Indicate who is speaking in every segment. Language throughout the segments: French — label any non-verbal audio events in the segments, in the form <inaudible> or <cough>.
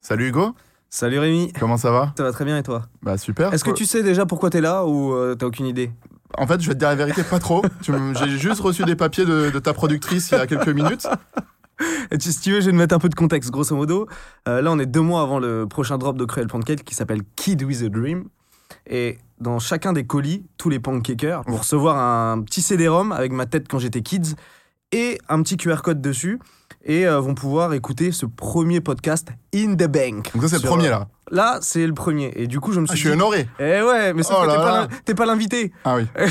Speaker 1: Salut Hugo,
Speaker 2: Salut Rémi,
Speaker 1: comment ça va?
Speaker 2: Ça va très bien et toi?
Speaker 1: Bah super.
Speaker 2: Est-ce que tu sais déjà pourquoi t'es là ou euh, t'as aucune idée?
Speaker 1: En fait, je vais te dire la vérité, pas trop. J'ai juste reçu des papiers de, de ta productrice il y a quelques minutes.
Speaker 2: Si tu veux, je vais te mettre un peu de contexte, grosso modo. Euh, là, on est deux mois avant le prochain drop de Cruel Pancake qui s'appelle Kid with a Dream. Et dans chacun des colis, tous les pancakers vont recevoir un petit CD-ROM avec ma tête quand j'étais kids et un petit QR code dessus et euh, vont pouvoir écouter ce premier podcast In the Bank.
Speaker 1: Donc ça c'est le premier là.
Speaker 2: Là, c'est le premier. Et du coup, je me
Speaker 1: Ah,
Speaker 2: suis
Speaker 1: je suis
Speaker 2: dit...
Speaker 1: honoré.
Speaker 2: Eh ouais, mais sauf
Speaker 1: Oh
Speaker 2: que t'es pas l'invité.
Speaker 1: Ah oui. <laughs>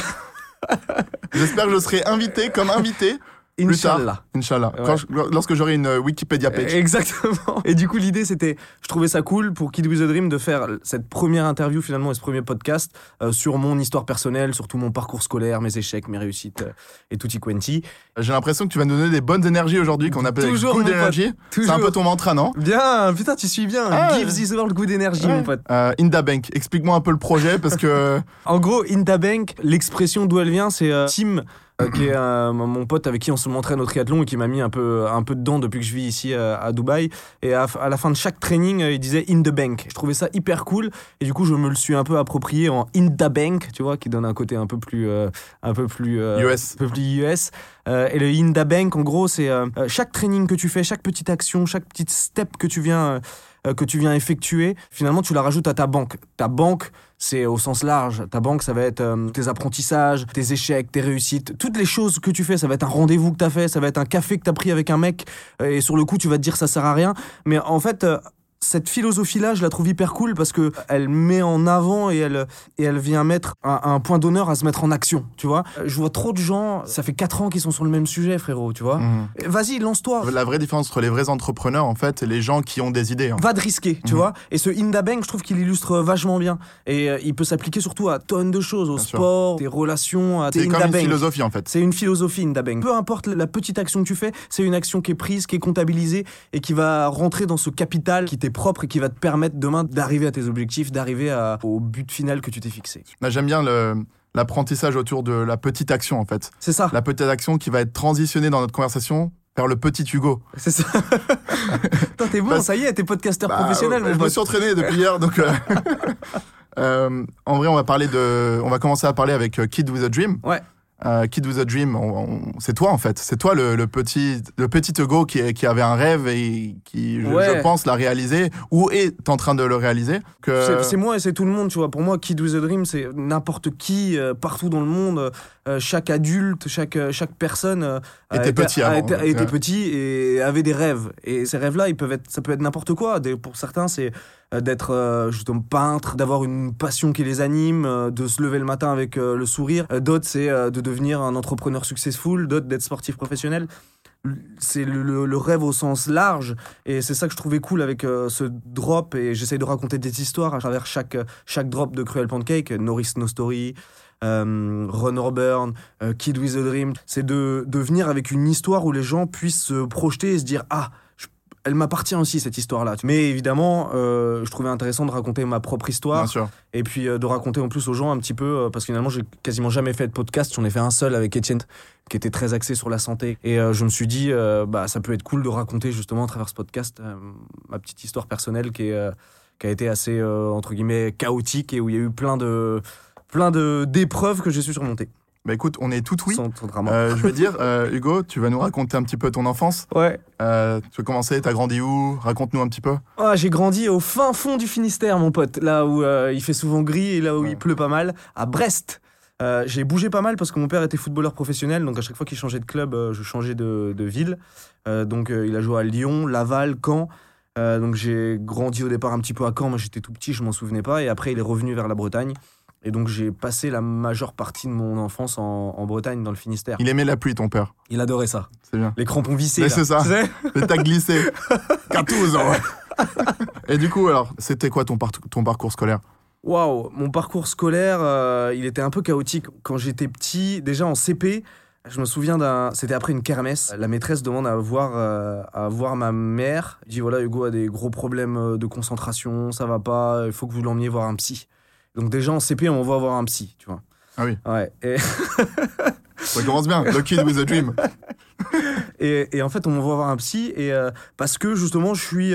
Speaker 1: J'espère que je serai invité comme invité.
Speaker 2: Inch'Allah.
Speaker 1: Inch'Allah.
Speaker 2: Ouais.
Speaker 1: Lorsque j'aurai une euh, Wikipédia page. <laughs>
Speaker 2: Exactement. Et du coup, l'idée, c'était, je trouvais ça cool pour Kid with a Dream de faire cette première interview finalement et ce premier podcast euh, sur mon histoire personnelle, sur tout mon parcours scolaire, mes échecs, mes réussites euh, et tutti quanti.
Speaker 1: J'ai l'impression que tu vas nous donner des bonnes énergies aujourd'hui qu'on appelle
Speaker 2: Toujours,
Speaker 1: good energy. C'est un peu ton mantra, non?
Speaker 2: Bien, putain, tu suis bien.
Speaker 1: Ah,
Speaker 2: Give this world good energy,
Speaker 1: Ouais.
Speaker 2: mon pote.
Speaker 1: euh, Inda Bank, explique-moi un peu le projet parce que <laughs>
Speaker 2: En gros, Intabank, l'expression d'où elle vient, c'est euh, Tim. Euh, qui est euh, mon pote avec qui on se m'entraîne au triathlon et qui m'a mis un peu, un peu dedans depuis que je vis ici euh, à Dubaï. Et à, à la fin de chaque training, euh, il disait in the bank. Je trouvais ça hyper cool et du coup, je me le suis un peu approprié en in the bank, tu vois, qui donne un côté un peu plus, euh, un peu plus
Speaker 1: US.
Speaker 2: un peu plus US. Et le in the bank, en gros, c'est chaque training que tu fais, chaque petite action, chaque petite step que tu viens, que tu viens effectuer, finalement, tu la rajoutes à ta banque. Ta banque, c'est au sens large. Ta banque, ça va être euh, tes apprentissages, tes échecs, tes réussites, toutes les choses que tu fais. Ça va être un rendez-vous que tu as fait, ça va être un café que tu as pris avec un mec, euh, et sur le coup, tu vas te dire ça sert à rien. Mais en fait. euh, cette philosophie-là, je la trouve hyper cool parce que elle met en avant et elle, et elle vient mettre un, un point d'honneur à se mettre en action, tu vois. Euh, Je vois trop de gens, ça fait 4 ans qu'ils sont sur le même sujet, frérot, tu vois.
Speaker 1: Mhm.
Speaker 2: Vas-y, lance-toi.
Speaker 1: la vraie différence entre les vrais entrepreneurs en fait et les gens qui ont des idées. hein.
Speaker 2: Va de risquer, tu
Speaker 1: Mhm.
Speaker 2: vois. Et ce Inda Bank, je trouve qu'il illustre vachement bien. Et euh, il peut s'appliquer surtout à tonnes de choses, au
Speaker 1: Bien sûr.
Speaker 2: sport, tes relations, à tes
Speaker 1: C'est comme une philosophie en fait.
Speaker 2: C'est une philosophie Inda Bank. Peu importe la petite action que tu fais, c'est une action qui est prise, qui est comptabilisée et qui va rentrer dans ce capital qui t'est propre et qui va te permettre demain d'arriver à tes objectifs, d'arriver à- au but final que tu t'es fixé.
Speaker 1: Là, J'aime bien le- l'apprentissage autour de la petite action en fait.
Speaker 2: C'est ça.
Speaker 1: La petite action qui va être transitionnée dans notre conversation vers le petit Hugo.
Speaker 2: C'est ça. <laughs> Toi, t'es bon, ça y est, t'es podcasteur
Speaker 1: Bah,
Speaker 2: professionnel,
Speaker 1: ouais, je me suis entraîné depuis hier, donc. euh, <laughs> euh, en vrai, on va parler de, on va commencer à parler avec euh, Kid with a Dream.
Speaker 2: Ouais.
Speaker 1: Euh, Kid with a Dream, c'est toi en fait, c'est toi le, le petit, le petit Hugo qui, qui avait un rêve et qui, je,
Speaker 2: Ouais.
Speaker 1: je pense, l'a réalisé ou est en train de le réaliser. Que...
Speaker 2: C'est- moi et c'est tout le monde, tu vois. Pour moi, Kid with a Dream, c'est n'importe qui, euh, partout dans le monde, euh, chaque adulte, chaque, euh, chaque personne
Speaker 1: Était petit avant, ouais. Ouais.
Speaker 2: petit et avait des rêves. Et ces rêves-là, ils peuvent être, ça peut être n'importe quoi. Des- Pour certains, c'est d'être euh, justement peintre, d'avoir une passion qui les anime, euh, de se lever le matin avec euh, le sourire. Euh, D'autres, c'est euh, de devenir un entrepreneur successful. D'autres, d'être sportif professionnel. C'est le, rêve au sens large et c'est ça que je trouvais cool avec euh, ce drop et j'essaye de raconter des histoires à travers chaque, chaque drop de Cruel Pancake, Norris No Story, euh, Run or Burn, euh, Kid with a Dream. C'est de, de venir avec une histoire où les gens puissent se projeter et se dire Ah, elle m'appartient aussi cette histoire-là. Mais évidemment, euh, je trouvais intéressant de raconter ma propre histoire
Speaker 1: Bien sûr.
Speaker 2: et puis euh, de raconter en plus aux gens un petit peu, euh, parce que finalement, j'ai quasiment jamais fait de podcast. J'en ai fait un seul avec Etienne, qui était très axé sur la santé. Et je me suis dit, bah, ça peut être cool de raconter justement à travers ce podcast ma petite histoire personnelle qui, est, qui a été assez, entre guillemets, chaotique et où il y a eu plein de plein de d'épreuves que j'ai su surmonter.
Speaker 1: Bah écoute, on est tout oui.
Speaker 2: Sans, sans drama.
Speaker 1: Euh, je vais dire, euh, <laughs> Hugo, tu vas nous raconter un petit peu ton enfance.
Speaker 2: Ouais.
Speaker 1: Euh, tu veux commencer? T'as grandi où? Raconte-nous un petit peu.
Speaker 2: Ah, j'ai grandi au fin fond du Finistère, mon pote, là où euh, il fait souvent gris et là où
Speaker 1: Ouais.
Speaker 2: il pleut pas mal, à Brest. Euh, j'ai bougé pas mal parce que mon père était footballeur professionnel, donc à chaque fois qu'il changeait de club, euh, je changeais de, de ville. Euh, donc euh, il a joué à Lyon, Laval, Caen. Euh, donc j'ai grandi au départ un petit peu à Caen, moi j'étais tout petit, je m'en souvenais pas, et après il est revenu vers la Bretagne. Et donc j'ai passé la majeure partie de mon enfance en, en Bretagne, dans le Finistère.
Speaker 1: Il aimait la pluie, ton père.
Speaker 2: Il adorait ça.
Speaker 1: C'est bien.
Speaker 2: Les crampons vissés.
Speaker 1: C'est ça. Et t'as glissé. <laughs> Cartouze. hein. Et du coup, alors, c'était quoi ton, par- ton parcours scolaire?
Speaker 2: Waouh, mon parcours scolaire, euh, il était un peu chaotique. Quand j'étais petit, déjà en CP, Je me souviens d'un. C'était après une kermesse. La maîtresse demande à voir, euh, à voir ma mère. Elle dit voilà, Hugo a des gros problèmes euh, de concentration, ça va pas, il faut que vous l'emmeniez voir un psy. Donc, déjà en CP, on va voir un psy, tu vois.
Speaker 1: Ah oui,
Speaker 2: Ouais. Et, <laughs>
Speaker 1: ça commence bien. The Kid with a Dream. <laughs>
Speaker 2: et, et en fait, on m'envoie voir un psy. Et, euh, parce que justement, je suis.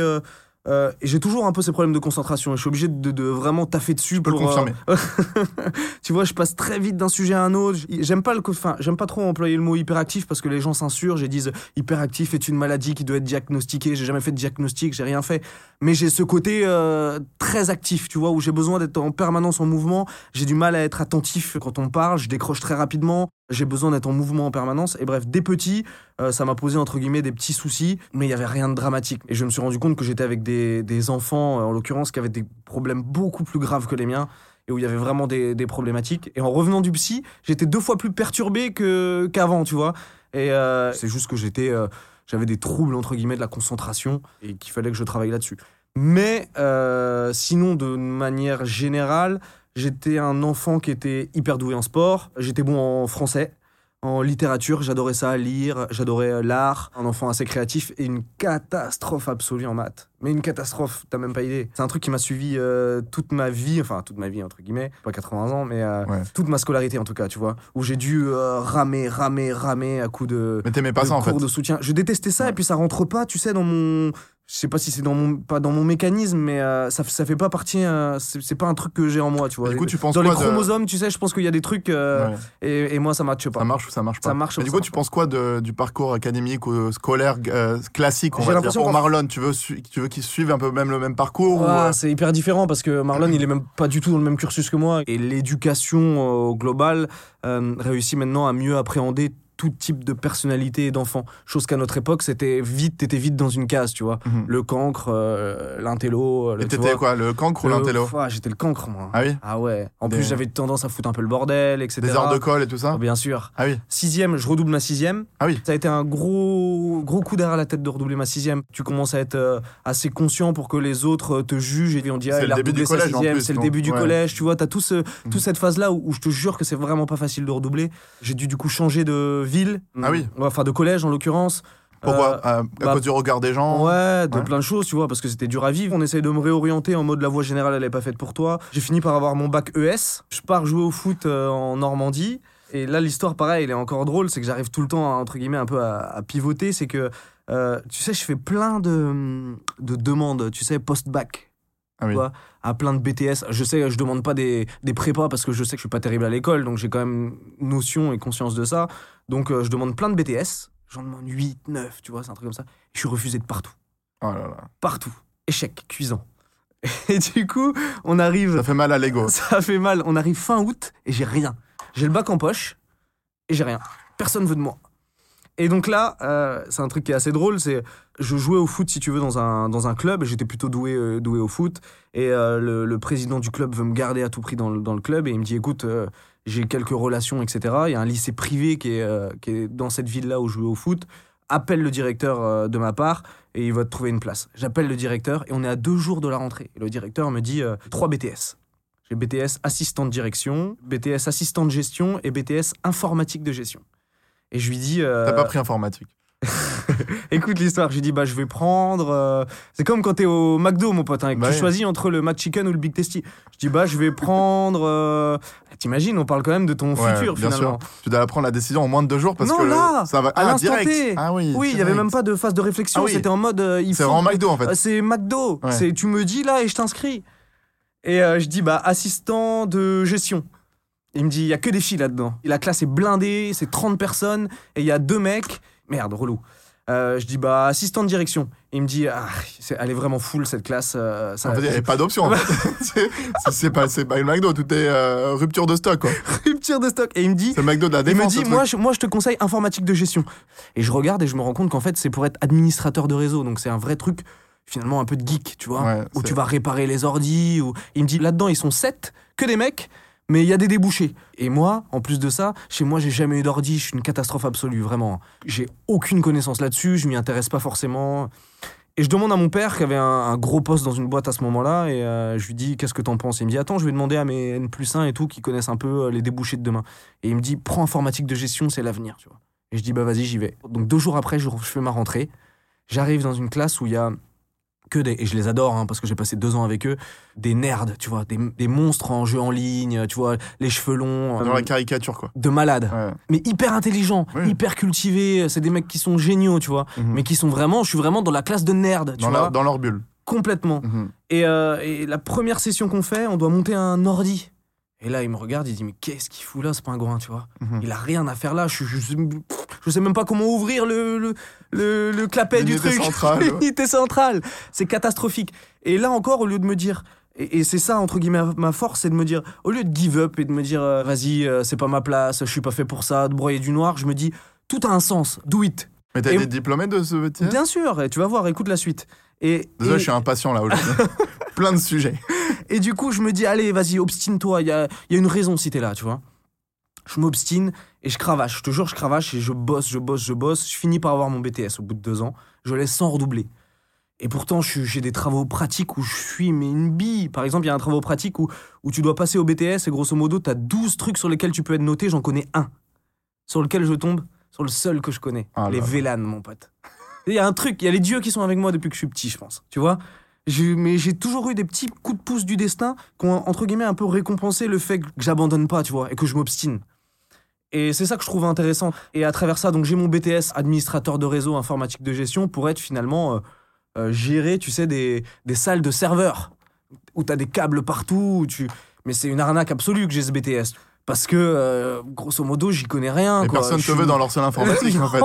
Speaker 2: Euh, euh, et j'ai toujours un peu ces problèmes de concentration. Je suis obligé de, de vraiment taffer dessus
Speaker 1: Je peux le
Speaker 2: pour. euh,
Speaker 1: confirmer. <laughs>
Speaker 2: tu vois, je passe très vite d'un sujet à un autre. J'aime pas le, enfin, j'aime pas trop employer le mot hyperactif parce que les gens s'insurgent et disent hyperactif est une maladie qui doit être diagnostiquée. J'ai jamais fait de diagnostic, j'ai rien fait. Mais j'ai ce côté euh, très actif, tu vois, où j'ai besoin d'être en permanence en mouvement. J'ai du mal à être attentif quand on parle. Je décroche très rapidement. J'ai besoin d'être en mouvement en permanence. Et bref, dès petit, euh, ça m'a posé entre guillemets des petits soucis, mais il y avait rien de dramatique. Et je me suis rendu compte que j'étais avec des, des enfants, euh, en l'occurrence, qui avaient des problèmes beaucoup plus graves que les miens et où il y avait vraiment des, des problématiques. Et en revenant du psy, j'étais deux fois plus perturbé que qu'avant, tu vois. Et euh, c'est juste que j'étais, j'avais des troubles entre guillemets de la concentration et qu'il fallait que je travaille là-dessus. Mais sinon, de manière générale, j'étais un enfant qui était hyper doué en sport. J'étais bon en français. En littérature, j'adorais ça, lire, j'adorais euh, l'art, un enfant assez créatif et une catastrophe absolue en maths. Mais une catastrophe, t'as même pas idée. C'est un truc qui m'a suivi euh, toute ma vie, enfin toute ma vie entre guillemets, pas 80 ans, mais euh,
Speaker 1: Ouais.
Speaker 2: toute ma scolarité en tout cas, tu vois, où j'ai dû euh, ramer, ramer, ramer à coups de,
Speaker 1: Mais t'aimais pas
Speaker 2: de
Speaker 1: ça en fait.
Speaker 2: cours de soutien. Je détestais ça
Speaker 1: Ouais.
Speaker 2: et puis ça rentre pas, tu sais, dans mon. Je sais pas si c'est dans mon pas dans mon mécanisme, mais euh, ça, ça fait pas partie. euh, c'est pas un truc que j'ai en moi, tu vois.
Speaker 1: Du coup, tu penses
Speaker 2: dans les
Speaker 1: quoi de-
Speaker 2: chromosomes, tu sais, je pense qu'il y a des trucs euh,
Speaker 1: Ouais.
Speaker 2: et, et moi ça matche pas.
Speaker 1: Ça marche ou ça marche pas
Speaker 2: Ça marche
Speaker 1: Et du
Speaker 2: ça
Speaker 1: coup,
Speaker 2: marche
Speaker 1: tu penses quoi de- du parcours académique ou scolaire euh, classique, on va dire, pour Marlon Tu veux, tu veux qu'il suive un peu même le même parcours ou,
Speaker 2: Ah, c'est hyper différent parce que Marlon, il est même pas du tout dans le même cursus que moi. Et l'éducation au global euh, réussit maintenant à mieux appréhender tout type de personnalité et d'enfant. Chose qu'à notre époque, c'était vite, t'étais vite dans une case, tu vois.
Speaker 1: Mhm.
Speaker 2: Le cancre, euh, l'intello. le-
Speaker 1: Et t'étais quoi, le cancre ou l'intello
Speaker 2: Ah, J'étais le cancre, moi.
Speaker 1: Ah oui
Speaker 2: Ah ouais. En
Speaker 1: Des-
Speaker 2: plus, j'avais tendance à foutre un peu le bordel, etc.
Speaker 1: Des heures de colle et tout ça
Speaker 2: Ah, Bien sûr.
Speaker 1: Ah oui,
Speaker 2: Sixième, je redouble ma sixième.
Speaker 1: ah oui.
Speaker 2: Ça a été un gros, gros coup d'air à la tête de redoubler ma sixième. Tu commences à être euh, assez conscient pour que les autres euh, te jugent et on dit ah,
Speaker 1: C'est
Speaker 2: il
Speaker 1: le
Speaker 2: a
Speaker 1: début du
Speaker 2: redoublé sa
Speaker 1: collège, en
Speaker 2: sixième,
Speaker 1: plus,
Speaker 2: c'est le
Speaker 1: donc,
Speaker 2: début du
Speaker 1: ouais.
Speaker 2: collège. Tu vois, t'as tout ce,
Speaker 1: Mhm.
Speaker 2: toute cette phase-là où, où je te jure que c'est vraiment pas facile de redoubler. J'ai dû du coup changer de ville.
Speaker 1: Ah oui.
Speaker 2: Ouais, Enfin, de collège en l'occurrence.
Speaker 1: Pourquoi
Speaker 2: Euh,
Speaker 1: À, à
Speaker 2: bah,
Speaker 1: cause du regard des gens
Speaker 2: Ouais, de
Speaker 1: Ouais.
Speaker 2: plein de choses, tu vois, parce que c'était dur à vivre. On essaye de me réorienter en mode la voie générale, elle est pas faite pour toi. J'ai fini par avoir mon bac ES. Je pars jouer au foot euh, en Normandie. Et là, l'histoire, pareil, elle est encore drôle. C'est que j'arrive tout le temps, à, entre guillemets, un peu à, à pivoter. C'est que, euh, tu sais, je fais plein de, de demandes, tu sais, post-bac
Speaker 1: Ah oui.
Speaker 2: quoi, à plein de BTS. Je sais, je demande pas des, des prépas parce que je sais que je suis pas terrible à l'école, donc j'ai quand même notion et conscience de ça. Donc euh, je demande plein de BTS. J'en demande 8, 9, tu vois, c'est un truc comme ça. Je suis refusé de partout
Speaker 1: Oh là là.
Speaker 2: partout. Échec, cuisant. <laughs> Et du coup, on arrive.
Speaker 1: Ça fait mal à l'ego. <laughs>
Speaker 2: Ça fait mal. On arrive fin août et j'ai rien. J'ai le bac en poche et j'ai rien. Personne veut de moi. Et donc là, euh, c'est un truc qui est assez drôle. C'est je jouais au foot, si tu veux, dans un, dans un club. et J'étais plutôt doué, euh, doué au foot. Et euh, le, président du club veut me garder à tout prix dans le, dans le club. Et il me dit écoute, j'ai quelques relations, etc. Il y a un lycée privé qui est, qui est dans cette ville-là où je jouais au foot. Appelle le directeur de ma part et il va te trouver une place. J'appelle le directeur et on est à deux jours de la rentrée. Et le directeur me dit trois BTS. J'ai BTS assistant de direction, BTS assistant de gestion et BTS informatique de gestion. Et je lui dis. euh,
Speaker 1: T'as pas pris informatique. <laughs>
Speaker 2: Écoute l'histoire, j'ai dit bah je vais prendre. euh, C'est comme quand t'es au McDo mon pote, hein, et que
Speaker 1: Bah
Speaker 2: tu
Speaker 1: oui.
Speaker 2: choisis entre le McChicken ou le Big Tasty. Je dis bah je vais prendre. euh, T'imagines, on parle quand même de ton
Speaker 1: Ouais,
Speaker 2: futur
Speaker 1: bien
Speaker 2: finalement.
Speaker 1: sûr. Tu dois prendre la décision en moins de deux jours parce
Speaker 2: Non,
Speaker 1: que
Speaker 2: là,
Speaker 1: ça va.
Speaker 2: à
Speaker 1: ah,
Speaker 2: l'instant
Speaker 1: direct.
Speaker 2: T.
Speaker 1: Ah oui.
Speaker 2: Oui, il y avait
Speaker 1: direct.
Speaker 2: même pas de phase de réflexion.
Speaker 1: Ah oui.
Speaker 2: C'était en mode euh, il
Speaker 1: C'est
Speaker 2: faut.
Speaker 1: vraiment McDo en fait.
Speaker 2: Euh, C'est McDo.
Speaker 1: Ouais.
Speaker 2: C'est tu me dis là et je t'inscris. Et euh, je dis bah assistant de gestion. Il me dit il y a que des filles là-dedans. La classe est blindée, c'est 30 personnes et il y a deux mecs. Merde, relou. Euh, je dis bah assistant de direction. Il me dit ah, elle est vraiment full cette classe. euh, ça,
Speaker 1: En fait, il n'y avait pas d'option. en fait. <laughs> C'est- pas, c'est pas une McDo, tout est euh, rupture de stock. quoi. <laughs>
Speaker 2: rupture de stock. Et il me dit
Speaker 1: C'est McDo de la
Speaker 2: il me dit, moi je, moi, je te conseille informatique de gestion. Et je regarde et je me rends compte qu'en fait, c'est pour être administrateur de réseau. Donc, c'est un vrai truc, finalement, un peu de geek, tu vois.
Speaker 1: Ouais,
Speaker 2: où tu vas réparer les ordis. Ou... Il me dit, là-dedans, ils sont sept, que des mecs, mais il y a des débouchés. Et moi, en plus de ça, chez moi, j'ai jamais eu d'ordi. Je suis une catastrophe absolue, vraiment. J'ai aucune connaissance là-dessus. Je m'y intéresse pas forcément. Et je demande à mon père, qui avait un, gros poste dans une boîte à ce moment-là, et euh, je lui dis Qu'est-ce que t'en penses? Il me dit Attends, je vais demander à mes N plus 1 et tout, qui connaissent un peu euh, les débouchés de demain. Et il me dit Prends informatique de gestion, c'est l'avenir. Et je dis Bah vas-y, j'y vais. Donc deux jours après, je fais ma rentrée. J'arrive dans une classe où il y a que des. Et je les adore, hein, parce que j'ai passé deux ans avec eux. Des nerds, tu vois, des, des monstres en jeu en ligne, tu vois, les cheveux longs.
Speaker 1: Dans
Speaker 2: euh,
Speaker 1: la caricature, quoi.
Speaker 2: de malades.
Speaker 1: Ouais.
Speaker 2: Mais hyper intelligents,
Speaker 1: Oui.
Speaker 2: hyper cultivés. C'est des mecs qui sont géniaux, tu vois.
Speaker 1: Mhm.
Speaker 2: Mais qui sont vraiment. Je suis vraiment dans la classe de nerds, tu
Speaker 1: dans,
Speaker 2: vois.
Speaker 1: dans leur bulle.
Speaker 2: Complètement.
Speaker 1: Mhm.
Speaker 2: Et, euh, et la première session qu'on fait, on doit monter un ordi. Et là, il me regarde, il dit Mais qu'est-ce qu'il fout là, ce pingouin, tu vois
Speaker 1: Mhm.
Speaker 2: Il a rien à faire là. Je, je, je, je sais même pas comment ouvrir le, le, le, le clapet du truc.
Speaker 1: centrale. <laughs>
Speaker 2: L'unité centrale. C'est catastrophique. Et là encore, au lieu de me dire. Et, et c'est ça, entre guillemets, ma force, c'est de me dire, au lieu de give up et de me dire, euh, vas-y, euh, c'est pas ma place, je suis pas fait pour ça, de broyer du noir, je me dis, tout a un sens, do it.
Speaker 1: Mais t'as
Speaker 2: Et-
Speaker 1: été diplômé de ce métier?
Speaker 2: Bien sûr, et tu vas voir, écoute la suite. Et,
Speaker 1: je suis impatient là aujourd'hui. <laughs> Plein de sujets.
Speaker 2: Et du coup, je me dis, allez, vas-y, obstine-toi. Il y a, il y a une raison si t'es là, tu vois. Je m'obstine et je cravache. Je te jure, je cravache et je bosse, je bosse, je bosse. Je finis par avoir mon BTS au bout de deux ans. Je laisse sans redoubler. Et pourtant, j'ai des travaux pratiques où je suis mais une bille. Par exemple, il y a un travaux pratique où, où tu dois passer au BTS et grosso modo, tu as 12 trucs sur lesquels tu peux être noté. J'en connais un. Sur lequel je tombe, sur le seul que je connais.
Speaker 1: Ah
Speaker 2: les. VLAN, mon pote. Il y a un truc, il y a les dieux qui sont avec moi depuis que je suis petit, je pense. Tu vois mais j'ai toujours eu des petits coups de pouce du destin qui ont, entre guillemets, un peu récompensé le fait que j'abandonne pas, tu vois, et que je m'obstine. Et c'est ça que je trouve intéressant. Et à travers ça, donc j'ai mon BTS administrateur de réseau informatique de gestion pour être finalement euh, euh, gérer, tu sais, des, des salles de serveurs où tu as des câbles partout. Où tu... Mais c'est une arnaque absolue que j'ai ce BTS. Parce que, euh, grosso modo, j'y connais rien. Quoi.
Speaker 1: personne
Speaker 2: Je
Speaker 1: te veut dans leur salle <laughs> informatique en fait.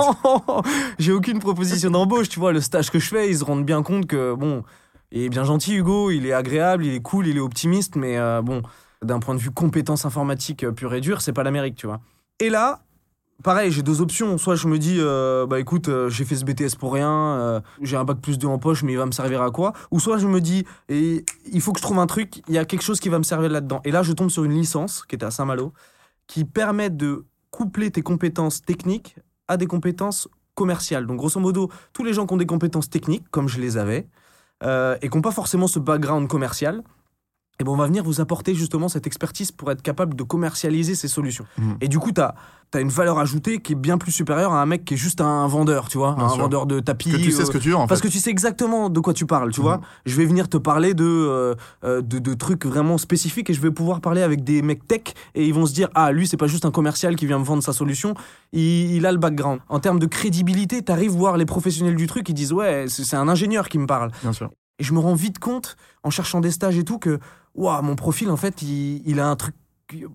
Speaker 2: J'ai aucune proposition d'embauche, tu vois. Le stage que je fais, ils se rendent bien compte que, bon, il est bien gentil, Hugo, il est agréable, il est cool, il est optimiste, mais euh, bon, d'un point de vue compétences informatiques euh, pure et dure, c'est pas l'Amérique, tu vois. Et là, pareil, j'ai deux options. Soit je me dis, euh, bah écoute, euh, j'ai fait ce BTS pour rien, euh, j'ai un bac plus 2 en poche, mais il va me servir à quoi? Ou soit je me dis, et il faut que je trouve un truc, il y a quelque chose qui va me servir là-dedans. Et là, je tombe sur une licence qui était à Saint-Malo, qui permet de coupler tes compétences techniques à des compétences commerciales. Donc, grosso modo, tous les gens qui ont des compétences techniques, comme je les avais, et qui n'ont pas forcément ce background commercial, et ben on va venir vous apporter justement cette expertise pour être capable de commercialiser ces solutions.
Speaker 1: Mhm.
Speaker 2: Et du coup, tu as, une valeur ajoutée qui est bien plus supérieure à un mec qui est juste un vendeur, tu vois,
Speaker 1: Bien
Speaker 2: un
Speaker 1: sûr.
Speaker 2: vendeur de tapis.
Speaker 1: Que tu sais
Speaker 2: euh,
Speaker 1: ce que tu veux en
Speaker 2: parce
Speaker 1: fait.
Speaker 2: que tu sais exactement de quoi tu parles, tu vois. Je vais venir te parler de, euh, euh, de, de trucs vraiment spécifiques et je vais pouvoir parler avec des mecs tech et ils vont se dire Ah, lui, c'est pas juste un commercial qui vient me vendre sa solution, il, il a le background. En termes de crédibilité, t'arrives voir les professionnels du truc, ils disent Ouais, c'est c'est un ingénieur qui me parle.
Speaker 1: Bien sûr.
Speaker 2: Et je me rends vite compte, en cherchant des stages et tout, que Waouh, mon profil, en fait, il, il a un truc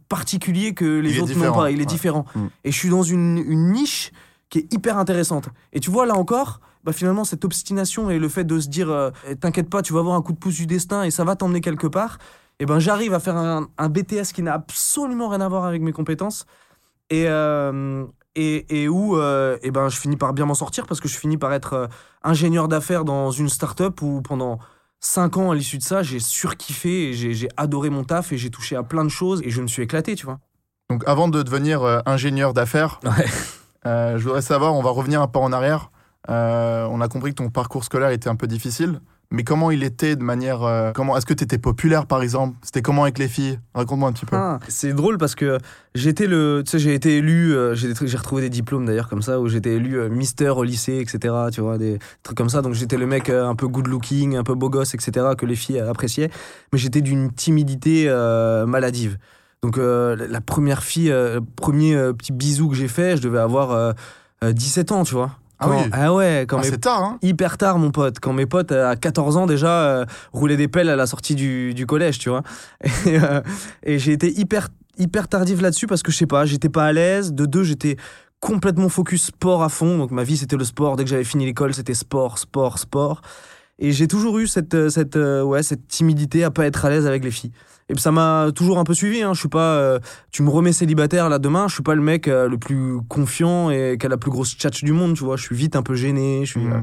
Speaker 2: particulier que les
Speaker 1: Il
Speaker 2: autres n'ont pas. Il est
Speaker 1: ouais.
Speaker 2: différent.
Speaker 1: Mm.
Speaker 2: Et je suis dans une, une niche qui est hyper intéressante. Et tu vois, là encore, bah finalement, cette obstination et le fait de se dire euh, Eh, T'inquiète pas, tu vas avoir un coup de pouce du destin et ça va t'emmener quelque part. Et ben, j'arrive à faire un, un BTS qui n'a absolument rien à voir avec mes compétences. Et, euh, et, et où euh, eh ben, je finis par bien m'en sortir parce que je finis par être euh, ingénieur d'affaires dans une start-up où pendant 5 ans à l'issue de ça, j'ai surkiffé et j'ai adoré mon taf et j'ai touché à plein de choses et je me suis éclaté, tu vois.
Speaker 1: Donc avant de devenir euh, ingénieur d'affaires, <laughs>
Speaker 2: Ouais.
Speaker 1: euh, je voudrais savoir, on va revenir un peu en arrière. Euh, on a compris que ton parcours scolaire était un peu difficile, mais comment il était de manière... euh, comment Est-ce que tu étais populaire par exemple? C'était comment avec les filles? Raconte-moi un petit peu.
Speaker 2: Ah, c'est drôle parce que j'étais le, tu sais, j'ai été élu, euh, j'ai retrouvé des diplômes d'ailleurs comme ça où j'étais élu euh, Mister au lycée, etc. Tu vois, des trucs comme ça. Donc j'étais le mec un peu good looking, un peu beau gosse, etc. que les filles appréciaient. Mais j'étais d'une timidité maladive. Donc la- première fille, le premier petit bisou que j'ai fait, je devais avoir euh, euh, 17 ans, tu vois.
Speaker 1: Ah
Speaker 2: Quand-
Speaker 1: oui.
Speaker 2: ah ouais, quand
Speaker 1: Ah,
Speaker 2: mes
Speaker 1: tard, hein
Speaker 2: hyper tard, mon pote. Quand mes potes, à 14 ans déjà, euh, roulaient des pelles à la sortie du, du collège, tu vois. <laughs> Et, euh, et j'ai été hyper, hyper tardif là-dessus parce que je sais pas, j'étais pas à l'aise. De deux, j'étais complètement focus sport à fond. Donc ma vie, c'était le sport. Dès que j'avais fini l'école, c'était sport, sport, sport. Et j'ai toujours eu cette, euh, cette, euh, ouais, cette timidité à pas être à l'aise avec les filles. Et puis ça m'a toujours un peu suivi. Hein. Je suis pas, euh, tu me remets célibataire là demain, je suis pas le mec euh, le plus confiant et qui a la plus grosse tchatch du monde, tu vois. Je suis vite un peu gêné. Je suis,
Speaker 1: Mhm.
Speaker 2: euh,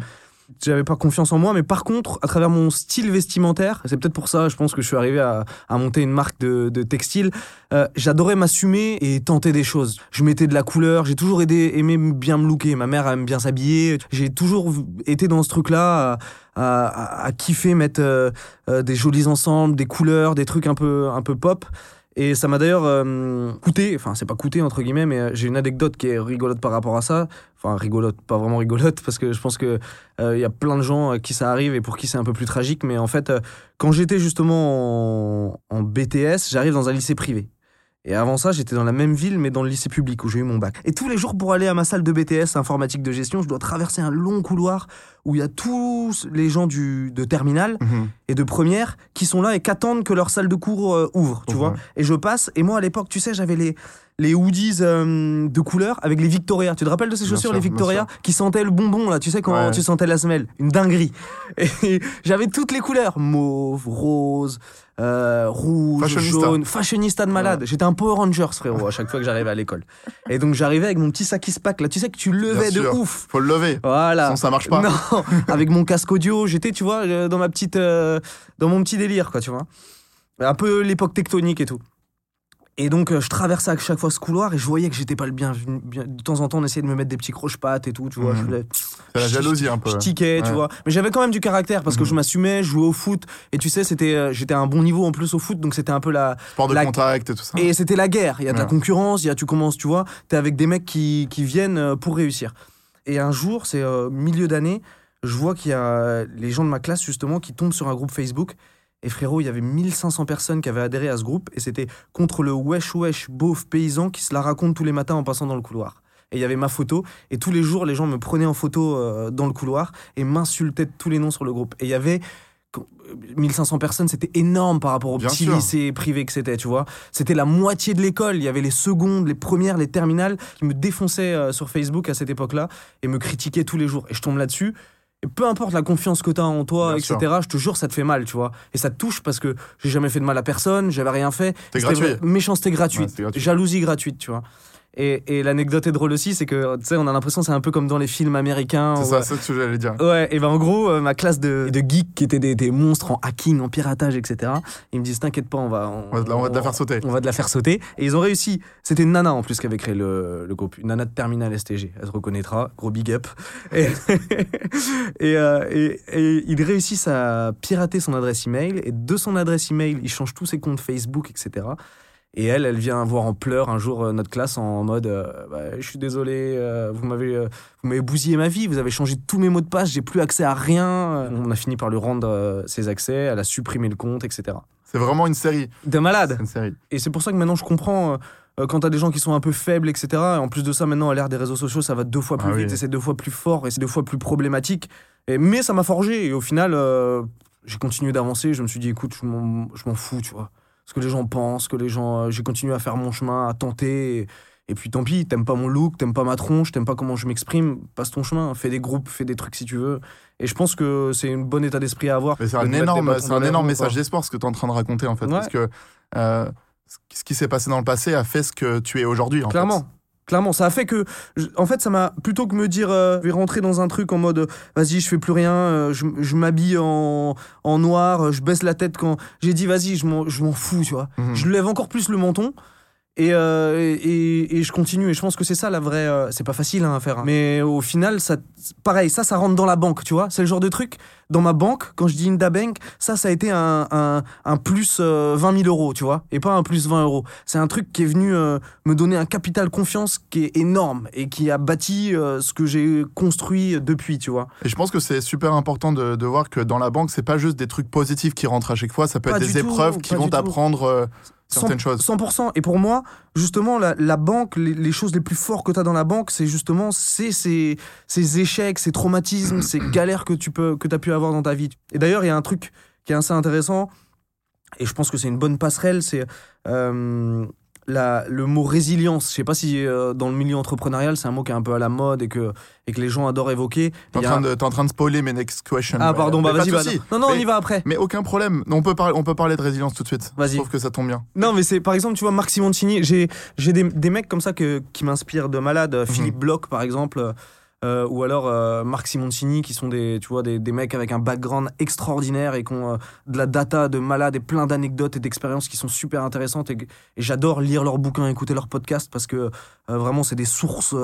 Speaker 2: j'avais pas confiance en moi, mais par contre, à travers mon style vestimentaire, c'est peut-être pour ça, je pense que je suis arrivé à, à monter une marque de, de textile. euh, J'adorais m'assumer et tenter des choses. Je mettais de la couleur, j'ai toujours aidé, aimé bien me looker. Ma mère aime bien s'habiller. J'ai toujours été dans ce truc-là, à, kiffer mettre euh, euh, des jolis ensembles, des couleurs, des trucs un peu, un peu pop. Et ça m'a d'ailleurs euh, coûté, enfin c'est pas coûté entre guillemets, mais j'ai une anecdote qui est rigolote par rapport à ça. Enfin rigolote, pas vraiment rigolote, parce que je pense que euh, il y a plein de gens à qui ça arrive et pour qui c'est un peu plus tragique. Mais en fait, quand j'étais justement en, en BTS, j'arrive dans un lycée privé. Et avant ça, j'étais dans la même ville, mais dans le lycée public où j'ai eu mon bac. Et tous les jours, pour aller à ma salle de BTS, informatique de gestion, je dois traverser un long couloir où il y a tous les gens du, de terminale
Speaker 1: Mhm.
Speaker 2: et de première qui sont là et qu'attendent que leur salle de cours euh, ouvre, tu vois.
Speaker 1: ouais.
Speaker 2: Et je passe, et moi à l'époque, tu sais, j'avais les, les hoodies euh, de couleur avec les Victoria. Tu te rappelles de ces chaussures,
Speaker 1: sûr,
Speaker 2: les Victoria, qui sentaient le bonbon, là, tu sais, quand
Speaker 1: Ouais.
Speaker 2: tu sentais la semelle? Une dinguerie. <laughs> Et j'avais toutes les couleurs mauve, rose, euh, rouge,
Speaker 1: Fashionista.
Speaker 2: jaune, fashionista de malade. J'étais un Power Rangers, frérot, à chaque fois que j'arrivais à l'école. Et donc j'arrivais avec mon petit sac pack là, tu sais que tu levais de
Speaker 1: sûr.
Speaker 2: ouf.
Speaker 1: Faut le lever.
Speaker 2: Voilà.
Speaker 1: Sinon, ça marche pas.
Speaker 2: Non, <laughs> avec mon casque audio, j'étais, tu vois, euh, dans ma petite, euh, dans mon petit délire, quoi, tu vois. Un peu l'époque tectonique et tout. Et donc, euh, je traversais à chaque fois ce couloir et je voyais que j'étais pas le bienvenu. Bien- De temps en temps, on essayait de me mettre des petits croche-pattes et tout, tu vois. Je voulais-
Speaker 1: C'est la jalousie un peu.
Speaker 2: je tiquais, tu vois. Mais j'avais quand même du caractère parce que
Speaker 1: Mhm.
Speaker 2: je m'assumais, je jouais au foot. Et tu sais, c'était, euh, j'étais à un bon niveau en plus au foot, donc c'était un peu la,
Speaker 1: Sport de
Speaker 2: La-
Speaker 1: contact et tout ça.
Speaker 2: et c'était la guerre. Il y a de la concurrence, il y a, tu commences, tu vois, t'es avec des mecs qui, qui viennent euh, pour réussir. Et un jour, c'est euh, milieu d'année, je vois qu'il y a les gens de ma classe, justement, qui tombent sur un groupe Facebook. Et frérot, il y avait 1500 personnes qui avaient adhéré à ce groupe. Et c'était contre le wesh wesh beauf paysan qui se la raconte tous les matins en passant dans le couloir. Et il y avait ma photo. Et tous les jours, les gens me prenaient en photo euh, dans le couloir et m'insultaient de tous les noms sur le groupe. Et il y avait. 1500 personnes, c'était énorme par rapport au
Speaker 1: Bien
Speaker 2: petit
Speaker 1: sûr.
Speaker 2: lycée privé que c'était, tu vois. C'était la moitié de l'école. Il y avait les secondes, les premières, les terminales qui me défonçaient euh, sur Facebook à cette époque-là et me critiquaient tous les jours. Et je tombe là-dessus. Peu importe la confiance que tu as en toi,
Speaker 1: Bien
Speaker 2: etc.,
Speaker 1: sûr.
Speaker 2: je te jure, ça te fait mal, tu vois. Et ça te touche parce que j'ai jamais fait de mal à personne, j'avais rien fait. Méchanceté gratuite,
Speaker 1: Ouais, c'est gratuit.
Speaker 2: jalousie gratuite, tu vois. Et, et l'anecdote est drôle aussi, c'est que, tu sais, on a l'impression c'est un peu comme dans les films américains.
Speaker 1: C'est ça, c'est ce que j'allais dire.
Speaker 2: Ouais, et ben en gros, euh, ma classe de, de geeks qui étaient des, des monstres en hacking, en piratage, etc., ils me disent T'inquiète pas, on va,
Speaker 1: On va te la- on va te la faire sauter.
Speaker 2: On va te la faire sauter. Et ils ont réussi. C'était une nana en plus qui avait créé le, le groupe, une nana de Terminal STG. Elle se reconnaîtra, gros big up. Et, <laughs> et, euh, et, et ils réussissent à pirater son adresse email. Et de son adresse email, ils changent tous ses comptes Facebook, etc. Et elle, elle vient voir en pleurs un jour euh, notre classe en mode euh, Bah, Je suis désolé, euh, vous m'avez vous m'avez bousillé ma vie, vous avez changé tous mes mots de passe, j'ai plus accès à rien. On a fini par lui rendre ses accès, elle a supprimé le compte, etc.
Speaker 1: C'est vraiment une série.
Speaker 2: De malade
Speaker 1: une série.
Speaker 2: Et c'est pour ça que maintenant je comprends quand t'as des gens qui sont un peu faibles, etc. Et en plus de ça, maintenant à l'ère des réseaux sociaux, ça va deux fois plus
Speaker 1: Ah oui.
Speaker 2: vite et c'est deux fois plus fort et c'est deux fois plus problématique. Et, mais ça m'a forgé et au final, euh, j'ai continué d'avancer. Je me suis dit, écoute, je m'en fous, tu vois. Ce que les gens pensent, ce que les gens. euh, j'ai continué à faire mon chemin, à tenter. Et, et puis tant pis, t'aimes pas mon look, t'aimes pas ma tronche, t'aimes pas comment je m'exprime, passe ton chemin, fais des groupes, fais des trucs si tu veux. Et je pense que c'est un bon état d'esprit à avoir.
Speaker 1: C'est un énorme, c'est un énorme message
Speaker 2: quoi.
Speaker 1: d'espoir ce que tu es en train de raconter en fait.
Speaker 2: Ouais.
Speaker 1: Parce que euh, ce qui s'est passé dans le passé a fait ce que tu es aujourd'hui. en
Speaker 2: Clairement. Clairement, ça a fait que, en fait, ça m'a plutôt que me dire, euh, je vais rentrer dans un truc en mode, vas-y, je fais plus rien, euh, je, je m'habille en, en noir, euh, je baisse la tête quand j'ai dit, vas-y, je m'en, je m'en fous, tu vois.
Speaker 1: Mhm.
Speaker 2: Je lève encore plus le menton et, euh, et, et- je continue. Et je pense que c'est ça la vraie. euh, c'est pas facile hein, à faire. hein. Mais au final, ça, pareil, ça, ça rentre dans la banque, tu vois. C'est le genre de truc. Dans ma banque, quand je dis Indabank, ça, ça a été un, un, un plus euh, 20 000 euros, tu vois. Et pas un plus 20 euros. C'est un truc qui est venu euh, me donner un capital confiance qui est énorme et qui a bâti euh, ce que j'ai construit depuis, tu vois.
Speaker 1: Et je pense que c'est super important de, de voir que dans la banque, c'est pas juste des trucs positifs qui rentrent à chaque fois, ça peut
Speaker 2: Pas
Speaker 1: être des
Speaker 2: tout,
Speaker 1: épreuves qui vont t'apprendre certaines choses.
Speaker 2: 100%. Et pour moi, justement, la, la banque, les, les choses les plus fortes que tu as dans la banque, c'est justement c'est ces, ces échecs, ces traumatismes, ces <clears throat> galères que tu peux, que as pu avoir dans ta vie. Et d'ailleurs, il y a un truc qui est assez intéressant, et je pense que c'est une bonne passerelle, c'est euh, la, le mot résilience. Je sais pas si euh, dans le milieu entrepreneurial, c'est un mot qui est un peu à la mode et que, et que les gens adorent évoquer.
Speaker 1: T'es en, train
Speaker 2: un-
Speaker 1: de, en train de spoiler mes next questions.
Speaker 2: Ah, pardon, bah vas-y, bah, non, non, on y va après.
Speaker 1: Mais aucun problème. On peut, parler, on peut parler de résilience tout de suite.
Speaker 2: Vas-y.
Speaker 1: Je trouve que ça tombe bien.
Speaker 2: Non, mais c'est par exemple, tu vois, Marc Simoncini, j'ai j'ai des, des mecs comme ça que, qui m'inspirent de malade.
Speaker 1: Mhm.
Speaker 2: Philippe Bloch, par exemple, euh, ou alors euh, Marc Simoncini, qui sont des, tu vois, des, mecs avec un background extraordinaire et qui ont euh, de la data de malade et plein d'anecdotes et d'expériences qui sont super intéressantes. Et, j'adore lire leurs bouquins, écouter leurs podcasts parce que vraiment, c'est des sources.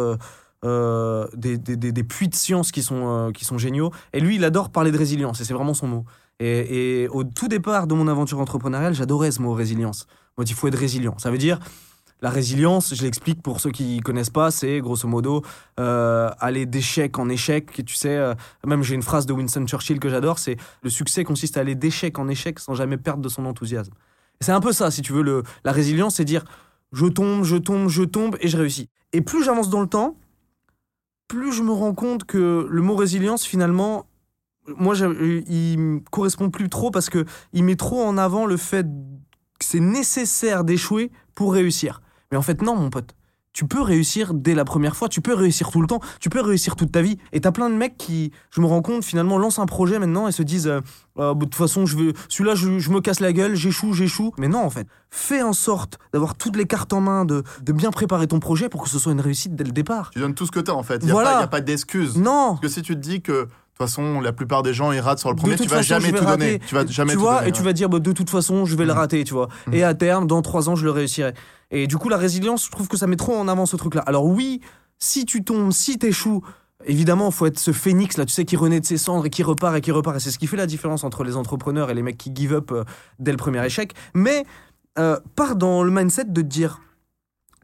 Speaker 2: des, des, des, puits de science qui sont, qui sont géniaux. Et lui, il adore parler de résilience, et c'est vraiment son mot. Et, et au tout départ de mon aventure entrepreneuriale, j'adorais ce mot résilience. Moi, il faut être résilient. Ça veut dire, la résilience, je l'explique pour ceux qui connaissent pas, c'est grosso modo euh, aller d'échec en échec. Tu sais, euh, même j'ai une phrase de Winston Churchill que j'adore, c'est le succès consiste à aller d'échec en échec sans jamais perdre de son enthousiasme. C'est un peu ça, si tu veux, la résilience, c'est dire je tombe, je tombe, je tombe et je réussis. Et plus j'avance dans le temps, plus je me rends compte que le mot résilience, finalement, moi, il me correspond plus trop parce que il met trop en avant le fait que c'est nécessaire d'échouer pour réussir. Mais en fait, non, mon pote. Tu peux réussir dès la première fois, tu peux réussir tout le temps, tu peux réussir toute ta vie. Et t'as plein de mecs qui, je me rends compte, finalement, lancent un projet maintenant et se disent euh, Euh, de toute façon, je vais, celui-là, je, je me casse la gueule, j'échoue, j'échoue. Mais non, en fait, fais en sorte d'avoir toutes les cartes en main, de, de bien préparer ton projet pour que ce soit une réussite dès le départ.
Speaker 1: Tu donnes tout ce que t'as en fait. Il n'y a,
Speaker 2: Voilà.
Speaker 1: pas- y a pas d'excuse.
Speaker 2: Non,
Speaker 1: Parce que si tu te dis que de toute façon la plupart des gens ils ratent sur le premier, tu vas
Speaker 2: façon,
Speaker 1: jamais tout donner.
Speaker 2: rater.
Speaker 1: Tu vas jamais
Speaker 2: tu
Speaker 1: tout
Speaker 2: vois,
Speaker 1: donner.
Speaker 2: et tu vas dire, bah, de toute façon, je vais le
Speaker 1: Mhm.
Speaker 2: rater, tu vois.
Speaker 1: Mhm.
Speaker 2: Et à terme, dans trois ans, je le réussirai. Et du coup, la résilience, je trouve que ça met trop en avant ce truc-là. Alors oui, si tu tombes, si t'échoues, évidemment, faut être ce phénix là, tu sais, qui renaît de ses cendres et qui repart et qui repart. Et c'est ce qui fait la différence entre les entrepreneurs et les mecs qui give up euh, dès le premier échec. Mais euh, pars dans le mindset de te dire,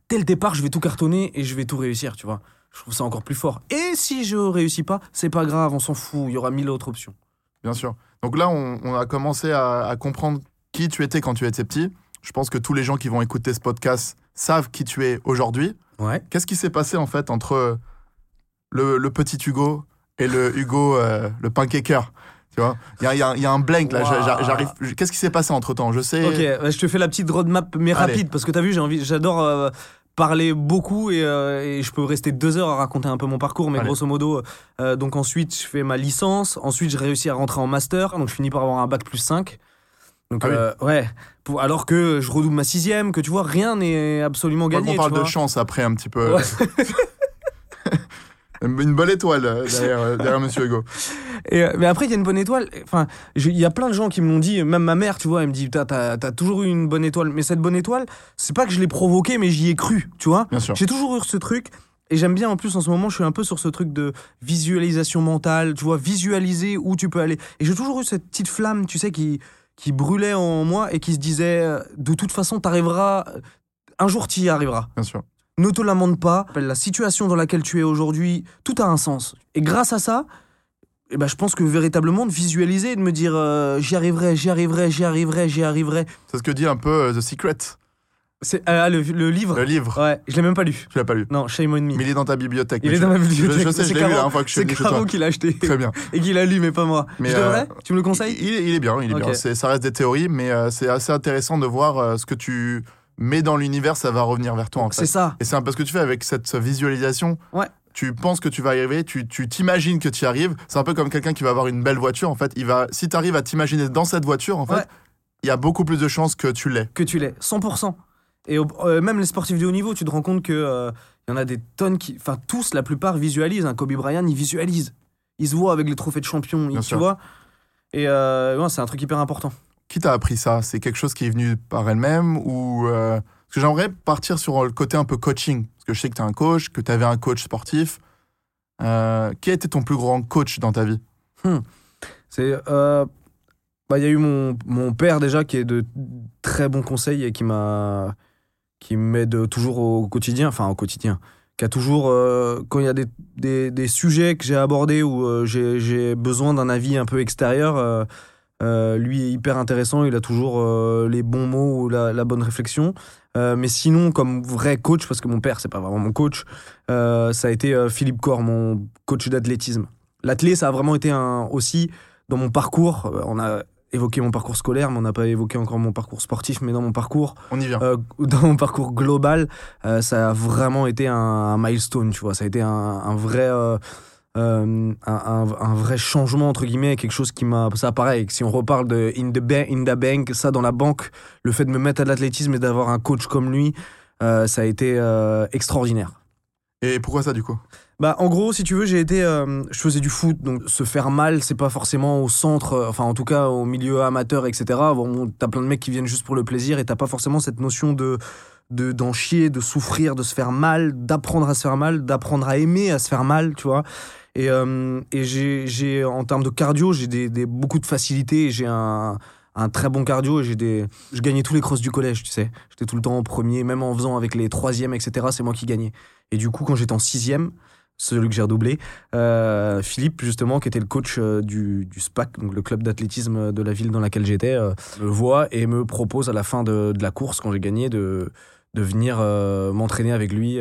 Speaker 2: dès le départ, je vais tout cartonner et je vais tout réussir, tu vois. Je trouve ça encore plus fort. Et si je réussis pas, c'est pas grave, on s'en fout, il y aura mille autres options.
Speaker 1: Bien sûr. Donc là, on, a commencé à comprendre qui tu étais quand tu étais petit. Je pense que tous les gens qui vont écouter ce podcast savent qui tu es aujourd'hui.
Speaker 2: Ouais.
Speaker 1: Qu'est-ce qui s'est passé en fait entre le, le petit Hugo et le Hugo, euh, le pancaker Tu vois? Il y a, y y un blank là. J'arrive. Qu'est-ce qui s'est passé entre temps? Je sais.
Speaker 2: Ok, bah, je te fais la petite roadmap, mais
Speaker 1: Allez.
Speaker 2: rapide, parce que t'as vu, j'ai envie, j'adore euh, parler beaucoup et, euh, et je peux rester deux heures à raconter un peu mon parcours, mais
Speaker 1: Allez.
Speaker 2: grosso modo, euh, donc ensuite je fais ma licence, ensuite j'ai réussi à rentrer en master, donc je finis par avoir un bac plus 5. Donc
Speaker 1: Ah oui.
Speaker 2: euh, ouais, pour, alors que je redouble ma sixième, que tu vois, rien n'est absolument
Speaker 1: On
Speaker 2: gagné.
Speaker 1: parle
Speaker 2: tu
Speaker 1: de chance après un petit peu.
Speaker 2: Ouais. <laughs>
Speaker 1: Une bonne étoile euh, derrière, euh, derrière Monsieur Hugo.
Speaker 2: Et, mais après, il y a une bonne étoile. Enfin, il y a plein de gens qui me l'ont dit, même ma mère, tu vois, elle me dit, t'as t'as toujours eu une bonne étoile. Mais cette bonne étoile, c'est pas que je l'ai provoquée, mais j'y ai cru, tu vois.
Speaker 1: Bien sûr.
Speaker 2: J'ai toujours eu ce truc. Et j'aime bien en plus en ce moment, je suis un peu sur ce truc de visualisation mentale, tu vois, visualiser où tu peux aller. Et j'ai toujours eu cette petite flamme, tu sais, qui, qui brûlait en moi et qui se disait, euh, de toute façon, t'arriveras, un jour t'y arriveras.
Speaker 1: Bien sûr.
Speaker 2: Ne te lamente pas. La situation dans laquelle tu es aujourd'hui, tout a un sens. Et grâce à ça, eh ben, je pense que véritablement de visualiser et de me dire euh, j'y arriverai, j'y arriverai, j'y arriverai, j'y arriverai.
Speaker 1: C'est ce que dit un peu euh, The Secret,
Speaker 2: C'est ah, le, le livre.
Speaker 1: le livre.
Speaker 2: Ouais, je l'ai même pas lu.
Speaker 1: Tu l'as pas lu.
Speaker 2: Non, shame on me.
Speaker 1: Mais il est dans ta bibliothèque.
Speaker 2: Il est
Speaker 1: je-
Speaker 2: dans ma
Speaker 1: Je,
Speaker 2: bibliothèque.
Speaker 1: je sais,
Speaker 2: C'est
Speaker 1: je l'ai lu la dernière fois que je suis venu chez toi.
Speaker 2: qui l'a acheté
Speaker 1: Très bien. <laughs>
Speaker 2: et qui l'a lu, mais pas moi.
Speaker 1: Mais,
Speaker 2: je devrais
Speaker 1: euh,
Speaker 2: Tu me le
Speaker 1: Il,
Speaker 2: conseilles
Speaker 1: il est, il est bien, il est bien. C'est- Ça reste des théories, mais euh, c'est assez intéressant de voir euh, ce que tu mets dans l'univers, ça va revenir vers toi en
Speaker 2: C'est ça.
Speaker 1: Et c'est un peu ce que tu fais avec cette visualisation.
Speaker 2: Ouais.
Speaker 1: Tu penses que tu vas y arriver, tu tu t'imagines que tu y arrives. C'est un peu comme quelqu'un qui va avoir une belle voiture. En fait, il va, si tu arrives à t'imaginer dans cette voiture, en fait, il y a beaucoup plus de chances que tu l'aies.
Speaker 2: que tu l'es, 100%. Et euh, même les sportifs de haut niveau, tu te rends compte que euh, il y en a des tonnes qui, enfin tous, la plupart visualisent. Un Kobe Bryant, il visualise. Il se voit avec les trophées de champion, il- tu vois. Et euh, ouais, c'est un truc hyper important.
Speaker 1: Qui t'a appris ça? C'est quelque chose qui est venu par elle-même ou euh, Parce que j'aimerais partir sur le côté un peu coaching. Parce que je sais que tu es un coach, que tu avais un coach sportif. Euh, qui a été ton plus grand coach dans ta vie?
Speaker 2: C'est, euh, bah, il y a eu mon, mon père déjà qui est de très bons conseils et qui m'a, qui m'aide toujours au quotidien, enfin au quotidien, qui a toujours, euh, quand il y a des, des, sujets que j'ai abordés où euh, j'ai, besoin d'un avis un peu extérieur, euh, euh, lui est hyper intéressant, il a toujours les bons mots ou la, bonne réflexion. Mais sinon, comme vrai coach, parce que mon père, c'est pas vraiment mon coach, ça a été Philippe Corr, mon coach d'athlétisme. L'athlé, ça a vraiment été un, aussi dans mon parcours. On a évoqué mon parcours scolaire, mais on n'a pas évoqué encore mon parcours sportif. Mais dans mon parcours,
Speaker 1: On y vient.
Speaker 2: euh, <laughs> dans mon parcours global, euh, ça a vraiment été un, un milestone, tu vois. Ça a été un, un vrai, euh, un, vrai changement entre guillemets, quelque chose qui m'a. Ça, pareil. Si on reparle de in the, ba- in the bank, ça dans la banque, le fait de me mettre à l'athlétisme et d'avoir un coach comme lui, ça a été extraordinaire.
Speaker 1: Et pourquoi ça du coup?
Speaker 2: Bah, en gros, si tu veux, j'ai été. euh, je faisais du foot, donc se faire mal, c'est pas forcément au centre, euh, enfin, en tout cas, au milieu amateur, etc. T'as plein de mecs qui viennent juste pour le plaisir et t'as pas forcément cette notion de de- d'en chier, de souffrir, de se faire mal, d'apprendre à se faire mal, d'apprendre à aimer à se faire mal, tu vois. Et, euh, et j'ai, en termes de cardio, j'ai des, beaucoup de facilité. J'ai un, un très bon cardio. J'ai des, je gagnais tous les crosses du collège, tu sais. J'étais tout le temps en premier, même en faisant avec les troisièmes, etc. C'est moi qui gagnais. Et du coup, quand j'étais en sixième, celui que j'ai redoublé, euh, Philippe, justement, qui était le coach euh, du, du SPAC, donc le club d'athlétisme de la ville dans laquelle j'étais, euh, me voit et me propose à la fin de, de la course, quand j'ai gagné, de, de venir euh, m'entraîner avec lui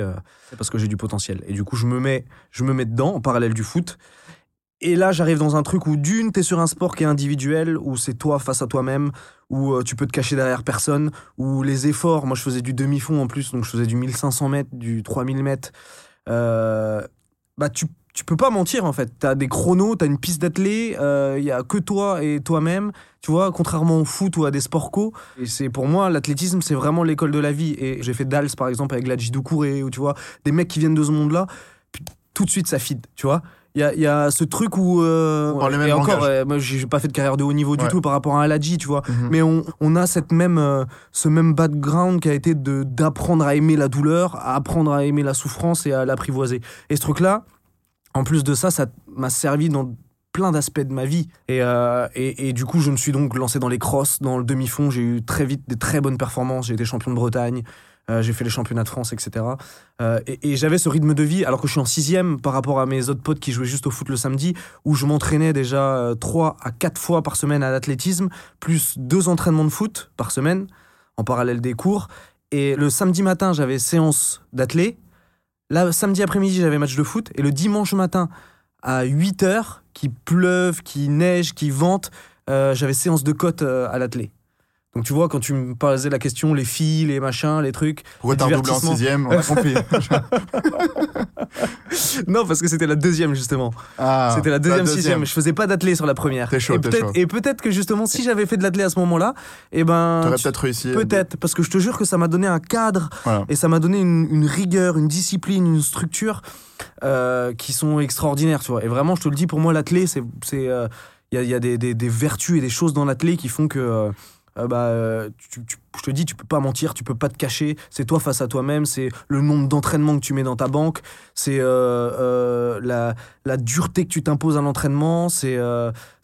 Speaker 2: parce que j'ai du potentiel. Et du coup, je me mets, je me mets dedans en parallèle du foot. Et là, j'arrive dans un truc où d'une, t'es sur un sport qui est individuel, où c'est toi face à toi-même, où tu peux te cacher derrière personne, où les efforts, moi je faisais du demi-fond en plus, donc je faisais du 1500 mètres, du 3000 mètres. Bah tu, tu peux pas mentir en fait. T'as des chronos, t'as une piste d'athlée, il y a que toi et toi-même. Tu vois, contrairement au foot ou à des sports co. Et c'est pour moi, l'athlétisme, c'est vraiment l'école de la vie. Et j'ai fait Dals par exemple avec Ladji Doucouré, ou tu vois, des mecs qui viennent de ce monde-là, puis tout de suite ça feed, tu vois. Il y a, il y a ce truc où. euh,
Speaker 1: On
Speaker 2: et encore, euh, moi j'ai pas fait de carrière de haut niveau du tout par rapport à Aladji, tu vois.
Speaker 1: Mhm.
Speaker 2: Mais on, on a cette même, euh, ce même background qui a été de d'apprendre à aimer la douleur, à apprendre à aimer la souffrance et à l'apprivoiser. Et ce truc-là, en plus de ça, ça m'a servi dans plein d'aspects de ma vie. Et, euh, et, et du coup, je me suis donc lancé dans les crosses, dans le demi-fond. J'ai eu très vite des très bonnes performances. J'ai été champion de Bretagne. Euh, j'ai fait les championnats de France, etc. Euh, et j'avais ce rythme de vie, alors que je suis en sixième par rapport à mes autres potes qui jouaient juste au foot le samedi, où je m'entraînais déjà euh, trois à quatre fois par semaine à l'athlétisme, plus deux entraînements de foot par semaine, en parallèle des cours. Et le samedi matin, j'avais séance d'athlé. Là, samedi après-midi, j'avais match de foot. Et le dimanche matin, à 8 heures, qui pleuve, qui neige, qui vente, j'avais séance de côte à l'athlé. Donc tu vois, quand tu me posais la question, les filles, les machins, les trucs.
Speaker 1: Pourquoi t'as redoublé en sixième On a compris. <laughs>
Speaker 2: Non, parce que c'était la deuxième, justement.
Speaker 1: Ah,
Speaker 2: C'était la deuxième, sixième. Je faisais pas d'athlé sur la première.
Speaker 1: Chaud,
Speaker 2: et peut-être, et peut-être que justement, si j'avais fait de l'athlé à ce moment-là, eh ben.
Speaker 1: T'aurais peut-être réussi.
Speaker 2: Peut-être, parce que je te jure que ça m'a donné un cadre
Speaker 1: Voilà.
Speaker 2: et ça m'a donné une, une rigueur, une discipline, une structure euh, qui sont extraordinaires, tu vois. Et vraiment, je te le dis, pour moi, l'athlé, c'est, euh, il y a, y a des, des- des vertus et des choses dans l'athlé qui font que, euh, euh, bah, euh, tu- tu- je te dis, tu peux pas mentir, tu peux pas te cacher. C'est toi face à toi-même, c'est le nombre d'entraînements que tu mets dans ta banque, c'est euh, la, la dureté que tu t'imposes à l'entraînement, c'est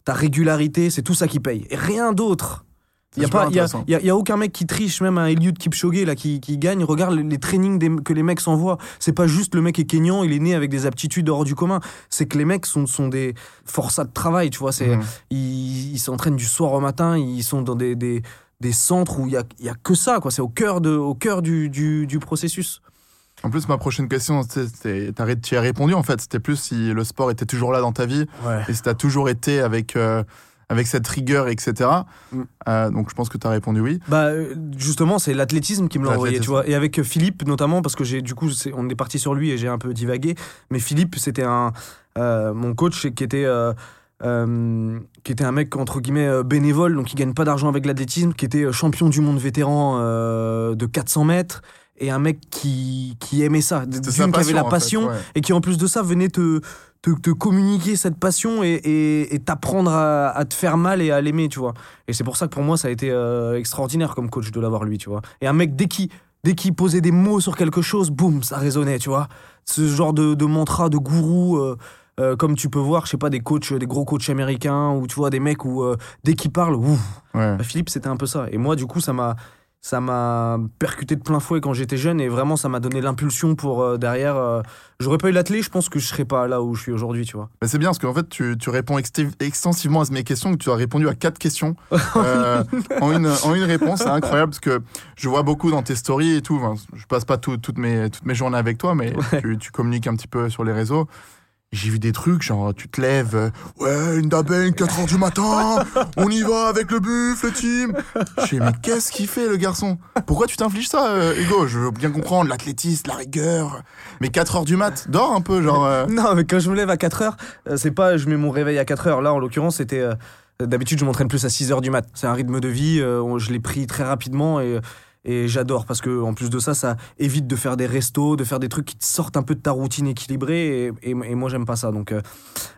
Speaker 2: ta régularité, c'est tout ça qui paye. Et rien d'autre. Il n'y a, pas- y a, y a- y a aucun mec qui triche, même un Eliud Kipchoge là, qui, qui gagne. Regarde les, trainings des- que les mecs s'envoient. C'est pas juste le mec est kényan, il est né avec des aptitudes hors du commun. C'est que les mecs sont, sont des forçats de travail, tu vois. C'est,
Speaker 1: Mhm.
Speaker 2: ils s'entraînent du soir au matin, ils sont dans des, des, des centres où il y a, y a que ça, quoi. C'est au cœur, de, au cœur du, du, du processus.
Speaker 1: En plus, ma prochaine question, tu as répondu en fait. C'était plus si le sport était toujours là dans ta vie
Speaker 2: Ouais.
Speaker 1: et si t'as toujours été avec, euh, avec cette rigueur, etc.
Speaker 2: Mm.
Speaker 1: Euh, donc je pense que t'as répondu oui.
Speaker 2: Bah euh, justement, c'est l'athlétisme qui me l'a envoyé, tu vois. Et avec euh, Philippe notamment, parce que j'ai du coup, on est parti sur lui et j'ai un peu divagué. Mais Philippe, c'était un euh, mon coach qui était euh, euh, qui était un mec entre guillemets euh, bénévole, donc qui gagne pas d'argent avec l'athlétisme, qui était champion du monde vétéran euh, de 400 mètres et un mec qui qui aimait ça, d'une qui avait la
Speaker 1: en fait,
Speaker 2: passion
Speaker 1: ouais.
Speaker 2: et qui en plus de ça venait te, te, te communiquer cette passion et, et, et t'apprendre à, à te faire mal et à l'aimer, tu vois. Et c'est pour ça que pour moi, ça a été euh, extraordinaire comme coach de l'avoir lui, tu vois. Et un mec, dès qu'il dès qu'il posait des mots sur quelque chose, boum, ça résonnait, tu vois. Ce genre de, de mantra, de gourou. euh, euh, comme tu peux voir, je sais pas, des coachs, des gros coachs américains, ou tu vois, des mecs où dès qu'ils parlent, ouf,
Speaker 1: Ouais.
Speaker 2: bah, Philippe, c'était un peu ça. Et moi, du coup, ça m'a ça m'a percuté de plein fouet quand j'étais jeune et vraiment ça m'a donné l'impulsion pour euh, derrière euh, j'aurais pas eu l'athlé je pense que je serais pas là où je suis aujourd'hui tu vois
Speaker 1: Mais c'est bien parce qu'en fait, tu, tu réponds extensivement à mes questions, que tu as répondu à quatre questions <laughs> euh, en, une, en une réponse. C'est incroyable parce que je vois beaucoup dans tes stories et tout. Enfin, je passe pas tout- toutes, mes, toutes mes journées avec toi, mais
Speaker 2: Ouais.
Speaker 1: tu, tu communiques un petit peu sur les réseaux. J'ai vu des trucs, genre tu te lèves, euh, ouais, une daben, 4h du matin, on y va avec le buffle, team. Je fais, mais qu'est-ce qu'il fait le garçon? Pourquoi tu t'infliges ça, euh, Hugo? Je veux bien comprendre, l'athlétisme, la rigueur. Mais 4h du mat, dors un peu, genre. euh,
Speaker 2: non mais quand je me lève à 4 heures euh, c'est pas je mets mon réveil à 4 heures là en l'occurrence c'était d'habitude je m'entraîne plus à 6 heures du mat c'est un rythme de vie je l'ai pris très rapidement et Et j'adore parce que en plus de ça, ça évite de faire des restos, de faire des trucs qui te sortent un peu de ta routine équilibrée. Et, et- moi, j'aime pas ça. Donc, euh,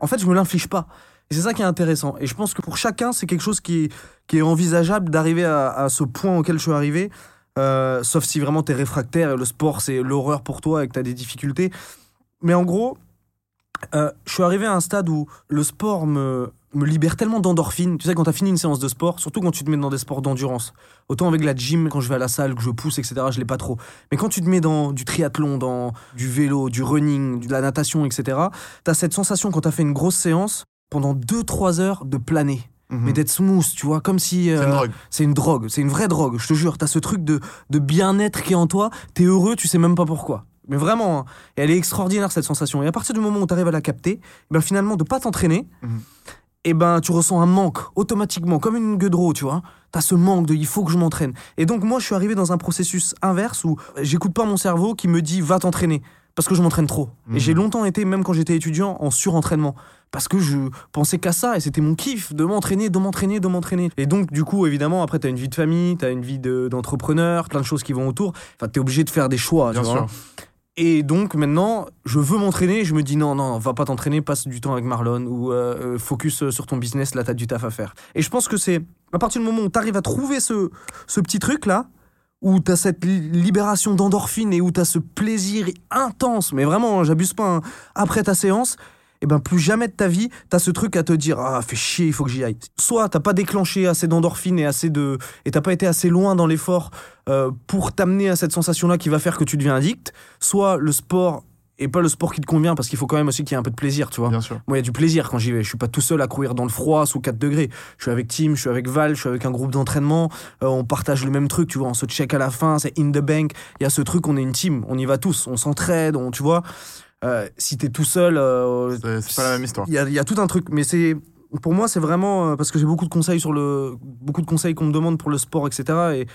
Speaker 2: en fait, je me l'inflige pas. Et c'est ça qui est intéressant. Et je pense que pour chacun, c'est quelque chose qui, qui est envisageable d'arriver à, à ce point auquel je suis arrivé. Euh, sauf si vraiment t'es réfractaire et le sport c'est l'horreur pour toi et que t'as des difficultés. Mais en gros, euh, je suis arrivé à un stade où le sport me, me libère tellement d'endorphines. Tu sais, quand t'as fini une séance de sport, surtout quand tu te mets dans des sports d'endurance. Autant avec la gym, quand je vais à la salle, que je pousse, etc., je l'ai pas trop. Mais quand tu te mets dans du triathlon, dans du vélo, du running, de la natation, etc., t'as cette sensation quand t'as fait une grosse séance, pendant 2-3 heures, de planer.
Speaker 1: Mhm.
Speaker 2: Mais d'être smooth, tu vois, comme si...
Speaker 1: C'est
Speaker 2: euh,
Speaker 1: une drogue.
Speaker 2: c'est une drogue, c'est une vraie drogue, je te jure. T'as ce truc de, de bien-être qui est en toi, t'es heureux, tu sais même pas pourquoi. Mais vraiment, hein. et elle est extraordinaire cette sensation. Et à partir du moment où t'arrives à la capter, ben finalement, de pas t'entraîner,
Speaker 1: Mhm.
Speaker 2: Et ben tu ressens un manque automatiquement, comme une gueule de roue, tu vois. T'as ce manque de il faut que je m'entraîne. Et donc moi, je suis arrivé dans un processus inverse où j'écoute pas mon cerveau qui me dit va t'entraîner. Parce que je m'entraîne trop.
Speaker 1: Mhm.
Speaker 2: Et j'ai longtemps été, même quand j'étais étudiant, en surentraînement. Parce que je pensais qu'à ça et c'était mon kiff de m'entraîner, de m'entraîner, de m'entraîner. Et donc, du coup, évidemment, après, t'as une vie de famille, t'as une vie de- d'entrepreneur, plein de choses qui vont autour. Enfin, t'es obligé de faire des choix.
Speaker 1: Bien
Speaker 2: tu vois.
Speaker 1: sûr.
Speaker 2: Et donc, maintenant, je veux m'entraîner. Je me dis non, non, va pas t'entraîner, passe du temps avec Marlon ou euh, euh, focus euh, sur ton business, là, t'as du taf à faire. Et je pense que c'est à partir du moment où t'arrives à trouver ce, ce petit truc-là, où t'as cette li- libération d'endorphine et où t'as ce plaisir intense, mais vraiment, hein, j'abuse pas, hein, après ta séance, et ben plus jamais de ta vie, t'as ce truc à te dire ah fait chier, il faut que j'y aille. Soit t'as pas déclenché assez d'endorphine et assez de et t'as pas été assez loin dans l'effort euh, pour t'amener à cette sensation-là qui va faire que tu deviens addict. Soit le sport est pas le sport qui te convient parce qu'il faut quand même aussi qu'il y ait un peu de plaisir, tu vois.
Speaker 1: Bien sûr.
Speaker 2: Moi, il y a du plaisir quand j'y vais. Je suis pas tout seul à courir dans le froid sous 4 degrés. Je suis avec Tim, je suis avec Val, je suis avec un groupe d'entraînement. Euh, on partage le même truc, tu vois. On se check à la fin, c'est in the bank. Il y a ce truc, on est une team. On y va tous, on s'entraide, on, tu vois. Euh, si t'es tout seul, euh,
Speaker 1: C'est pas la même histoire.
Speaker 2: il y a, il y a tout un truc, mais c'est pour moi c'est vraiment euh, parce que j'ai beaucoup de conseils sur le beaucoup de conseils qu'on me demande pour le sport, etc. Et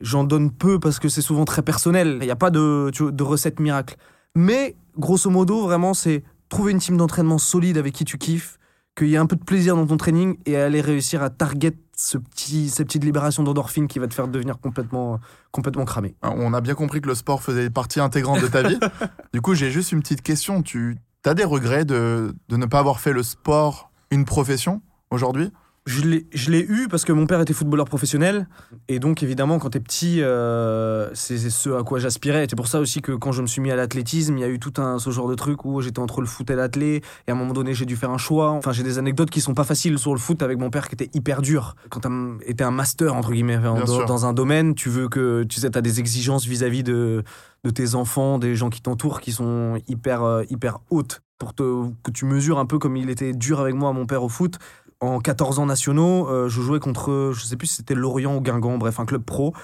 Speaker 2: j'en donne peu parce que c'est souvent très personnel. Il n'y a pas de, tu vois, de recette miracle. Mais grosso modo, vraiment, c'est trouver une team d'entraînement solide avec qui tu kiffes, qu'il y ait un peu de plaisir dans ton training et aller réussir à target ce petit, cette petite libération d'endorphine qui va te faire devenir complètement, complètement cramé.
Speaker 1: On a bien compris que le sport faisait partie intégrante de ta vie. <laughs> du coup, j'ai juste une petite question. Tu as des regrets de, de ne pas avoir fait le sport une profession aujourd'hui?
Speaker 2: Je l'ai, eu parce que mon père était footballeur professionnel. Et donc, évidemment, quand t'es petit, euh, c'est ce à quoi j'aspirais. C'est pour ça aussi que quand je me suis mis à l'athlétisme, il y a eu tout un, ce genre de truc où j'étais entre le foot et l'athlé. Et à un moment donné, j'ai dû faire un choix. Enfin, j'ai des anecdotes qui sont pas faciles sur le foot avec mon père qui était hyper dur. Quand t'as été un master, entre guillemets, dans, un domaine, tu veux que, tu sais, t'as des exigences vis-à-vis de, de tes enfants, des gens qui t'entourent qui sont hyper, euh, hyper hautes. Pour te, que tu mesures un peu comme il était dur avec moi, mon père, au foot en 14 ans nationaux, euh, je jouais contre, je sais plus si c'était Lorient ou Guingamp, bref, un club pro.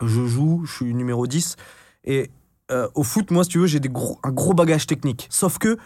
Speaker 2: Je joue, je suis numéro 10. Et euh, au foot, moi, si tu veux, j'ai un gros bagage technique. Sauf que,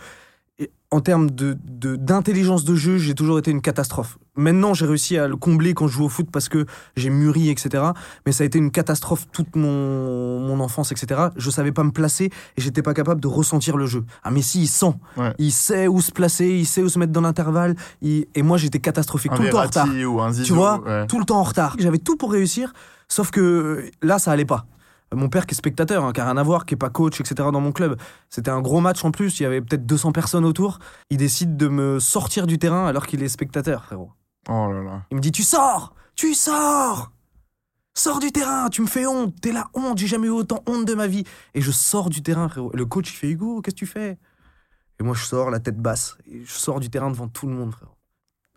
Speaker 2: en termes de, de- d'intelligence de jeu, j'ai toujours été une catastrophe. Maintenant, j'ai réussi à le combler quand je joue au foot parce que j'ai mûri, etc. Mais ça a été une catastrophe toute mon, mon enfance, etc. Je savais pas me placer et j'étais pas capable de ressentir le jeu. Ah, Messi, il sent.
Speaker 1: Ouais.
Speaker 2: Il sait où se placer, il sait où se mettre dans l'intervalle. il- Et moi, j'étais catastrophique.
Speaker 1: Un
Speaker 2: tout le temps en retard
Speaker 1: Verratti ou un Zizou
Speaker 2: tu vois,
Speaker 1: ouais.
Speaker 2: tout le temps en retard. J'avais tout pour réussir, sauf que là, ça allait pas. Mon père qui est spectateur, hein, qui a rien à voir, qui est pas coach, etc. dans mon club. C'était un gros match en plus, il y avait peut-être 200 personnes autour. Il décide de me sortir du terrain alors qu'il est spectateur, frérot.
Speaker 1: Oh là là.
Speaker 2: Il me dit Tu sors Tu sors Sors du terrain, tu me fais honte, t'es la honte, j'ai jamais eu autant honte de ma vie. Et je sors du terrain, frérot. Le coach, il fait Hugo, qu'est-ce que tu fais? Et moi, je sors, la tête basse. Et je sors du terrain devant tout le monde, frérot.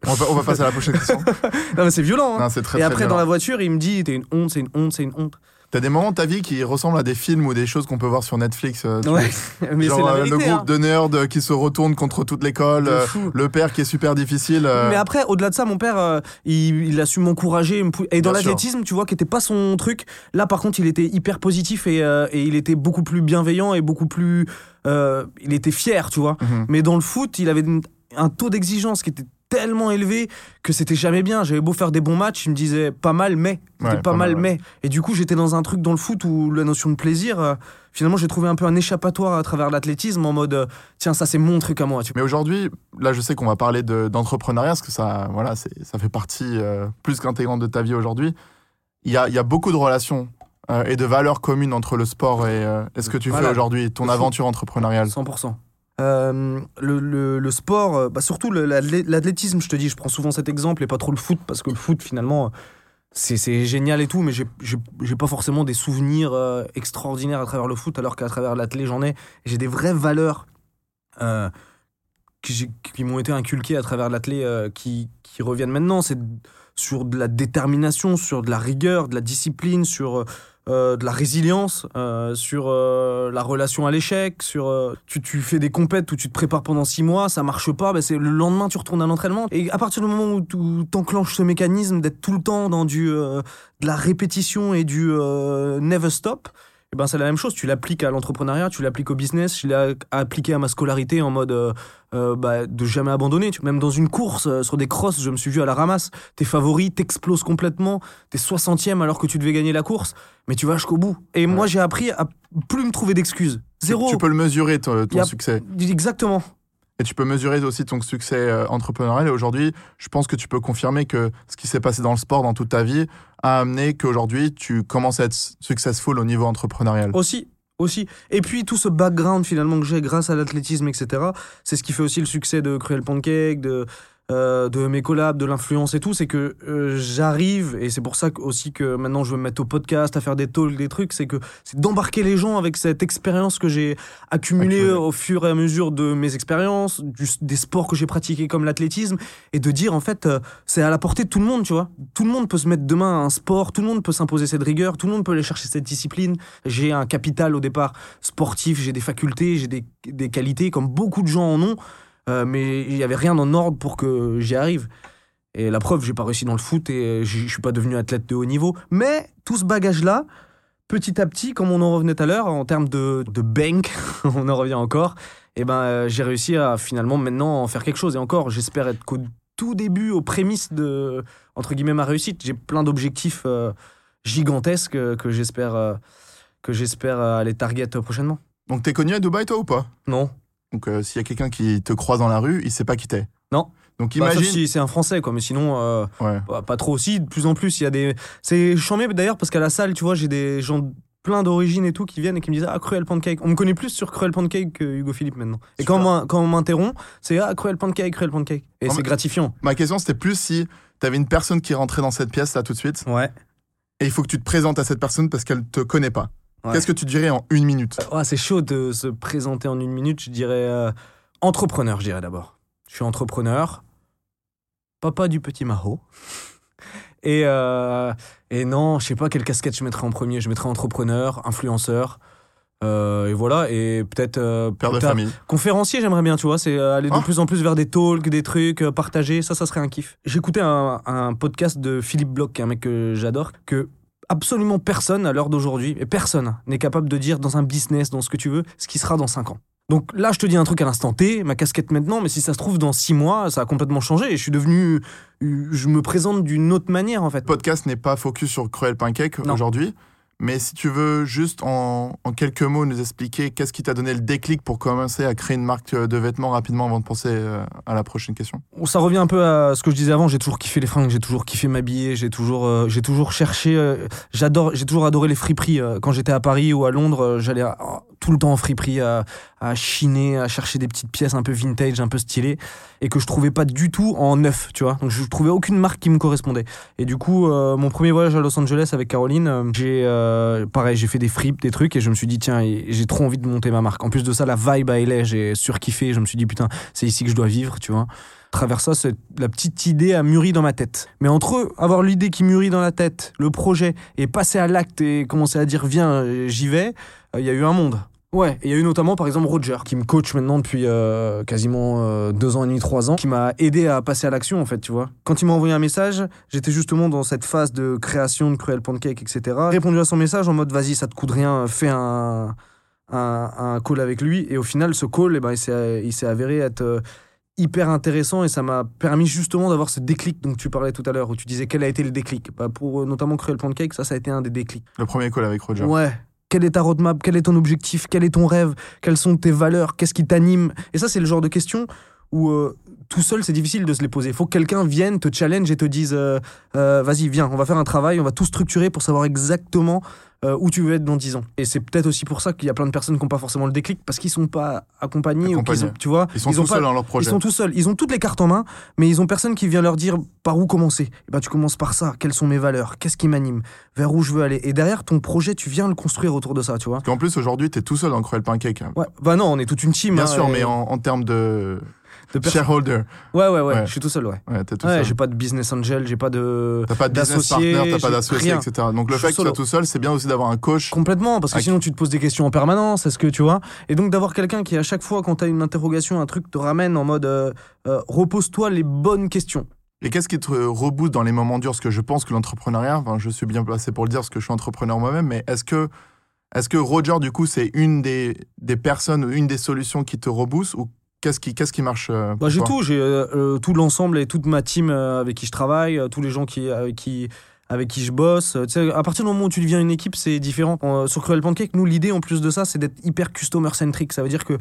Speaker 1: On va, on va passer à la prochaine question. <laughs>
Speaker 2: Non, mais c'est violent, hein.
Speaker 1: Non, très,
Speaker 2: Et
Speaker 1: très
Speaker 2: après, dans la voiture, il me dit T'es une honte, c'est une honte, c'est une honte.
Speaker 1: T'as des moments de ta vie qui ressemblent à des films ou des choses qu'on peut voir sur Netflix. euh,
Speaker 2: Ouais, mais
Speaker 1: Genre
Speaker 2: la
Speaker 1: euh,
Speaker 2: vérité.
Speaker 1: le groupe
Speaker 2: hein.
Speaker 1: de nerds euh, qui se retourne contre toute l'école, euh, le père qui est super difficile. euh,
Speaker 2: Mais après, au-delà de ça, mon père, il, il a su m'encourager. Et dans l'athlétisme, tu vois, qui était pas son truc. Là, par contre, il était hyper positif et, et il était beaucoup plus bienveillant et beaucoup plus. euh, il était fier, tu vois.
Speaker 1: mhm.
Speaker 2: Mais dans le foot, il avait une- un taux d'exigence qui était tellement élevé que c'était jamais bien. J'avais beau faire des bons matchs, il me disait pas mal, mais.
Speaker 1: Ouais,
Speaker 2: pas, mal,
Speaker 1: ouais.
Speaker 2: mais. Et du coup, j'étais dans un truc dans le foot où la notion de plaisir, euh, finalement, j'ai trouvé un peu un échappatoire à travers l'athlétisme en mode, euh, tiens, ça c'est mon truc à moi. Tu
Speaker 1: Mais aujourd'hui, là, je sais qu'on va parler de- d'entrepreneuriat, parce que ça, voilà, ça fait partie euh, plus qu'intégrante de ta vie aujourd'hui. Il y a, y a beaucoup de relations et de valeurs communes entre le sport et, et ce que tu
Speaker 2: Voilà.
Speaker 1: fais aujourd'hui, ton aventure entrepreneuriale
Speaker 2: 100%. Euh, le, le- sport, euh, bah surtout l'athlétisme, je te dis, je prends souvent cet exemple et pas trop le foot, parce que le foot, finalement, c'est génial et tout, mais j'ai- pas forcément des souvenirs euh, extraordinaires à travers le foot, alors qu'à travers l'athlé, j'en ai. J'ai des vraies valeurs qui, qui m'ont été inculquées à travers l'athlé qui, qui reviennent maintenant. C'est sur de la détermination, sur de la rigueur, de la discipline, sur euh, de la résilience, euh, sur euh, la relation à l'échec, sur tu, tu fais des compètes où tu te prépares pendant six mois, ça marche pas, ben c'est le lendemain tu retournes à l'entraînement. Et à partir du moment où tu enclenches ce mécanisme d'être tout le temps dans du de la répétition et du never stop, eh ben c'est la même chose. Tu l'appliques à l'entrepreneuriat, tu l'appliques au business, je l'ai appliqué à ma scolarité en mode euh, euh, bah, de jamais abandonner. Même dans une course, euh, sur des crosses, je me suis vu à la ramasse. T'es favori, t'exploses complètement, t'es 60ème alors que tu devais gagner la course, mais tu vas jusqu'au bout. Et moi j'ai appris à plus me trouver d'excuses. Zéro.
Speaker 1: Tu peux le mesurer, ton, ton
Speaker 2: Y a-
Speaker 1: succès.
Speaker 2: Exactement.
Speaker 1: Et tu peux mesurer aussi ton succès entrepreneurial. Et aujourd'hui, je pense que tu peux confirmer que ce qui s'est passé dans le sport dans toute ta vie a amené qu'aujourd'hui, tu commences à être successful au niveau entrepreneurial.
Speaker 2: Aussi, aussi. Et puis tout ce background finalement que j'ai grâce à l'athlétisme, etc. C'est ce qui fait aussi le succès de Cruel Pancake, de, euh, de mes collabs, de l'influence et tout. C'est que euh, j'arrive, et c'est pour ça que- aussi que maintenant je veux me mettre au podcast, à faire des talks, des trucs, c'est que c'est d'embarquer les gens avec cette expérience que j'ai accumulée au fur et à mesure de mes expériences, du- des sports que j'ai pratiqués comme l'athlétisme, et de dire en fait, euh, c'est à la portée de tout le monde, tu vois. Tout le monde peut se mettre demain à un sport, tout le monde peut s'imposer cette rigueur, tout le monde peut aller chercher cette discipline. J'ai un capital au départ sportif, j'ai des facultés, j'ai des, des qualités, comme beaucoup de gens en ont, euh, mais il n'y avait rien en ordre pour que j'y arrive. Et la preuve, j'ai pas réussi dans le foot et je je suis pas devenu athlète de haut niveau. Mais tout ce bagage-là, petit à petit, comme on en revenait tout à l'heure, en termes de, de bank, <laughs> on en revient encore, et ben euh, j'ai réussi à finalement maintenant en faire quelque chose. Et encore, j'espère être qu'au tout début, aux prémices de, entre guillemets, ma réussite. J'ai plein d'objectifs euh, gigantesques que j'espère euh, que j'espère aller target prochainement.
Speaker 1: Donc, t'es connu à Dubaï, toi, ou pas?
Speaker 2: Non.
Speaker 1: Donc, euh, s'il y a quelqu'un qui te croise dans la rue, il sait pas qui t'es.
Speaker 2: Non.
Speaker 1: Donc,
Speaker 2: Bah, sauf
Speaker 1: imagine.
Speaker 2: si c'est un Français, quoi. Mais sinon, euh,
Speaker 1: Ouais.
Speaker 2: bah, pas trop aussi. De plus en plus, il y a des. C'est chambé d'ailleurs parce qu'à la salle, tu vois, j'ai des gens plein d'origines et tout qui viennent et qui me disent Ah, Cruel Pancake. On me connaît plus sur Cruel Pancake que Hugo Philippe maintenant. Et
Speaker 1: Super.
Speaker 2: quand on m'in- quand on m'interrompt, c'est Ah, Cruel Pancake, Cruel Pancake. Et
Speaker 1: Non,
Speaker 2: c'est
Speaker 1: mais-
Speaker 2: gratifiant.
Speaker 1: Ma question, c'était plus si t'avais une personne qui rentrait dans cette pièce là tout de suite,
Speaker 2: Ouais.
Speaker 1: et il faut que tu te présentes à cette personne parce qu'elle te connaît pas.
Speaker 2: Ouais.
Speaker 1: Qu'est-ce que tu dirais en une minute?
Speaker 2: Ah, c'est chaud de se présenter en une minute. Je dirais euh, entrepreneur, je dirais d'abord. Je suis entrepreneur, papa du petit Maho. <laughs> Et, euh, et non, je sais pas quelle casquette je mettrais en premier. Je mettrais entrepreneur, influenceur. euh, et voilà, et peut-être euh,
Speaker 1: Père de famille.
Speaker 2: conférencier, j'aimerais bien, tu vois, c'est euh, aller de
Speaker 1: Ah.
Speaker 2: plus en plus vers des talks, des trucs, euh, partager, ça, ça serait un kiff. J'écoutais un, un podcast de Philippe Bloch, qui est un mec que j'adore, que absolument personne à l'heure d'aujourd'hui, et personne n'est capable de dire dans un business, dans ce que tu veux, ce qui sera dans 5 ans. Donc là, je te dis un truc à l'instant T, ma casquette maintenant, mais si ça se trouve dans 6 mois, ça a complètement changé et je suis devenu. Je me présente d'une autre manière en fait.
Speaker 1: Le podcast n'est pas focus sur Cruel Pancake aujourd'hui. Mais si tu veux juste en, quelques mots nous expliquer qu'est-ce qui t'a donné le déclic pour commencer à créer une marque de vêtements rapidement avant de penser euh, à la prochaine question?
Speaker 2: Ça revient un peu à ce que je disais avant. J'ai toujours kiffé les fringues, j'ai toujours kiffé m'habiller, j'ai toujours, euh, j'ai toujours cherché. euh, j'adore, j'ai toujours adoré les friperies. euh, quand j'étais à Paris ou à Londres, euh, j'allais euh, tout le temps en friperie à, à chiner, à chercher des petites pièces un peu vintage, un peu stylées, et que je trouvais pas du tout en neuf, tu vois. Donc je trouvais aucune marque qui me correspondait. Et du coup, euh, mon premier voyage à Los Angeles avec Caroline, euh, j'ai, euh, pareil, j'ai fait des fripes, des trucs, et je me suis dit tiens, j'ai trop envie de monter ma marque. En plus de ça, la vibe à LA, j'ai surkiffé. Je me suis dit putain, c'est ici que je dois vivre, tu vois. À travers ça, la petite idée a mûri dans ma tête. Mais entre avoir l'idée qui mûrit dans la tête, le projet, et passer à l'acte et commencer à dire viens, euh, j'y vais, euh, il y a eu un monde. Ouais, il y a eu notamment par exemple Roger, qui me coach maintenant depuis euh, quasiment deux ans et demi, trois ans, qui m'a aidé à passer à l'action en fait, tu vois. Quand il m'a envoyé un message, j'étais justement dans cette phase de création de Cruel Pancake, etc. Répondu à son message en mode vas-y, ça te coûte rien, fais un, un, un call avec lui. Et au final, ce call, eh ben, il s'est avéré être hyper intéressant et ça m'a permis justement d'avoir ce déclic dont tu parlais tout à l'heure, où tu disais quel a été le déclic. Bah, pour euh, notamment Cruel Pancake, ça, ça a été un des déclics.
Speaker 1: Le premier call avec Roger.
Speaker 2: Ouais. Quel est ta roadmap? Quel est ton objectif? Quel est ton rêve? Quelles sont tes valeurs? Qu'est-ce qui t'anime? Et ça, c'est le genre de question où euh, tout seul, c'est difficile de se les poser. Il faut que quelqu'un vienne, te challenge et te dise euh, euh, vas-y, viens, on va faire un travail, on va tout structurer pour savoir exactement euh, où tu veux être dans 10 ans. Et c'est peut-être aussi pour ça qu'il y a plein de personnes qui n'ont pas forcément le déclic parce qu'ils sont pas accompagnés, ou qu'ils
Speaker 1: Accompagnés.
Speaker 2: ont- tu vois.
Speaker 1: Ils sont
Speaker 2: ont
Speaker 1: tout
Speaker 2: pas-
Speaker 1: seuls dans leur
Speaker 2: Ils
Speaker 1: projet.
Speaker 2: sont tout seuls. Ils ont toutes les cartes en main, mais ils ont personne qui vient leur dire par où commencer? Eh ben, tu commences par ça. Quelles sont mes valeurs? Qu'est-ce qui m'anime? Vers où je veux aller? Et derrière, ton projet, tu viens le construire autour de ça, tu vois.
Speaker 1: Parce qu'en plus, aujourd'hui, t'es tout seul dans Cruel Pancake.
Speaker 2: Ouais. Bah non, on est toute une team.
Speaker 1: Bien
Speaker 2: hein,
Speaker 1: sûr,
Speaker 2: et
Speaker 1: mais en, en termes de
Speaker 2: de
Speaker 1: shareholder,
Speaker 2: Ouais, ouais, ouais,
Speaker 1: Ouais.
Speaker 2: Je suis tout seul, ouais.
Speaker 1: ouais, t'es tout
Speaker 2: Ouais,
Speaker 1: seul.
Speaker 2: j'ai pas de business angel, j'ai pas de.
Speaker 1: T'as pas de business
Speaker 2: d'associé,
Speaker 1: partner, t'as pas d'associé, etc. Donc le
Speaker 2: Je
Speaker 1: fait que tu sois tout seul, c'est bien aussi d'avoir un coach.
Speaker 2: Complètement, parce que sinon tu te poses des questions en permanence, est-ce que tu vois? Et donc d'avoir quelqu'un qui à chaque fois quand tu as une interrogation, un truc te ramène en mode euh, euh, repose-toi les bonnes questions.
Speaker 1: Et qu'est-ce qui te rebooste dans les moments durs? Parce que je pense que l'entrepreneuriat, enfin, je suis bien placé pour le dire parce que je suis entrepreneur moi-même, mais est-ce que, est-ce que Roger, du coup, c'est une des, des personnes une des solutions qui te rebooste ou qu'est-ce qui, qu'est-ce qui marche euh, pour
Speaker 2: Bah, j'ai tout, j'ai euh, euh, tout l'ensemble et toute ma team avec qui je travaille, tous les gens qui, avec, qui, avec qui je bosse. Tu sais, à partir du moment où tu deviens une équipe, c'est différent. Sur Cruel Pancake, nous, l'idée en plus de ça, c'est d'être hyper customer-centric. Ça veut dire que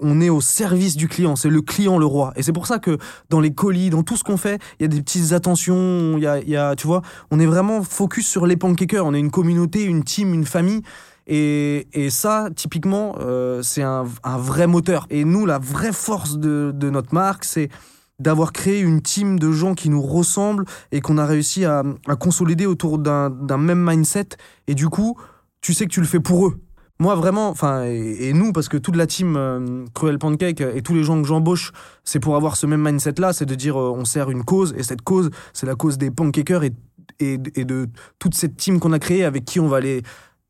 Speaker 2: on est au service du client, c'est le client le roi. Et c'est pour ça que dans les colis, dans tout ce qu'on fait, il y a des petites attentions, il y a, y a, tu vois, on est vraiment focus sur les pancakers. On est une communauté, une team, une famille. Et, ça, typiquement, euh, c'est un, vrai moteur. Et nous, la vraie force de, notre marque, c'est d'avoir créé une team de gens qui nous ressemblent et qu'on a réussi à, consolider autour d'un même mindset. Et du coup, tu sais que tu le fais pour eux. Moi, vraiment, enfin, et, nous, parce que toute la team euh, Cruel Pancake et tous les gens que j'embauche, c'est pour avoir ce même mindset-là, c'est de dire euh, on sert une cause, et cette cause, c'est la cause des pancakers et, et de toute cette team qu'on a créée avec qui on va aller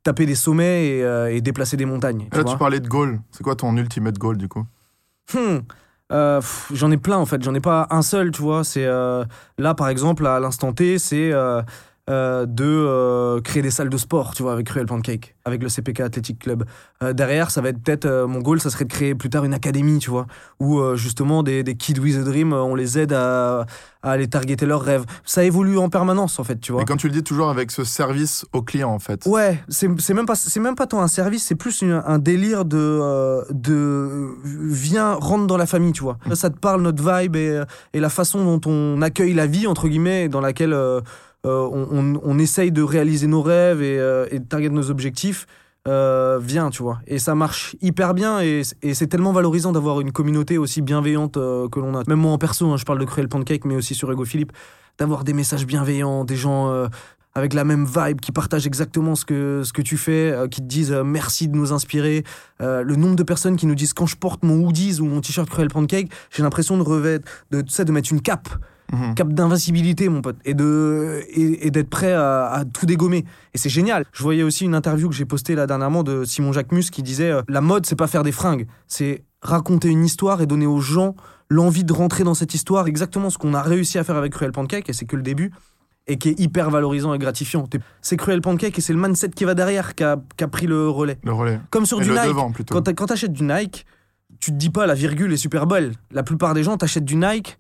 Speaker 2: taper des sommets et, euh, et déplacer des montagnes. tu
Speaker 1: Là,
Speaker 2: vois.
Speaker 1: tu parlais de goal. C'est quoi ton ultimate goal, du coup?
Speaker 2: Hmm. Euh, j'en ai plein en fait, j'en ai pas un seul, tu vois. C'est euh, là par exemple à l'instant T, c'est euh, de euh, créer des salles de sport, tu vois, avec Cruel Pancake, avec le CPK Athletic Club. Euh, derrière, ça va être peut-être mon goal, ça serait de créer plus tard une académie, tu vois, où justement des, des kids with a dream, on les aide à, à aller targeter leurs rêves. Ça évolue en permanence en fait, tu vois.
Speaker 1: Et quand tu le dis toujours avec ce service au client, en fait.
Speaker 2: Ouais, c'est même pas c'est même pas tant un service, c'est plus une- un délire de de viens rentre dans la famille, tu vois. Ça te parle notre vibe et, et la façon dont on accueille la vie entre guillemets dans laquelle on, on, essaye de réaliser nos rêves et, euh, de target nos objectifs. Euh, viens, tu vois. Et ça marche hyper bien et, c'est tellement valorisant d'avoir une communauté aussi bienveillante euh, que l'on a. Même moi en perso, hein, je parle de Cruel Pancake, mais aussi sur Ego Philippe, d'avoir des messages bienveillants, des gens euh, avec la même vibe, qui partagent exactement ce que, ce que tu fais, euh, qui te disent euh, merci de nous inspirer. Euh, le nombre de personnes qui nous disent quand je porte mon hoodies ou mon t-shirt Cruel Pancake, j'ai l'impression de revêt, de, sais, de mettre une cape,
Speaker 1: Mhm.
Speaker 2: cape d'invincibilité, mon pote, et de et, et d'être prêt à, à tout dégommer. Et c'est génial. Je voyais aussi une interview que j'ai postée là dernièrement de Simon Jacquemus qui disait euh, la mode, c'est pas faire des fringues, c'est raconter une histoire et donner aux gens l'envie de rentrer dans cette histoire, exactement ce qu'on a réussi à faire avec Cruel Pancake, et c'est que le début et qui est hyper valorisant et gratifiant. C'est Cruel Pancake et c'est le mindset qui va derrière qui a, qui a pris le relais.
Speaker 1: Le relais.
Speaker 2: Comme sur
Speaker 1: Et
Speaker 2: du
Speaker 1: le
Speaker 2: Nike.
Speaker 1: devant, plutôt.
Speaker 2: Quand t'achètes du Nike, tu te dis pas la virgule est super belle. La plupart des gens t'achètent du Nike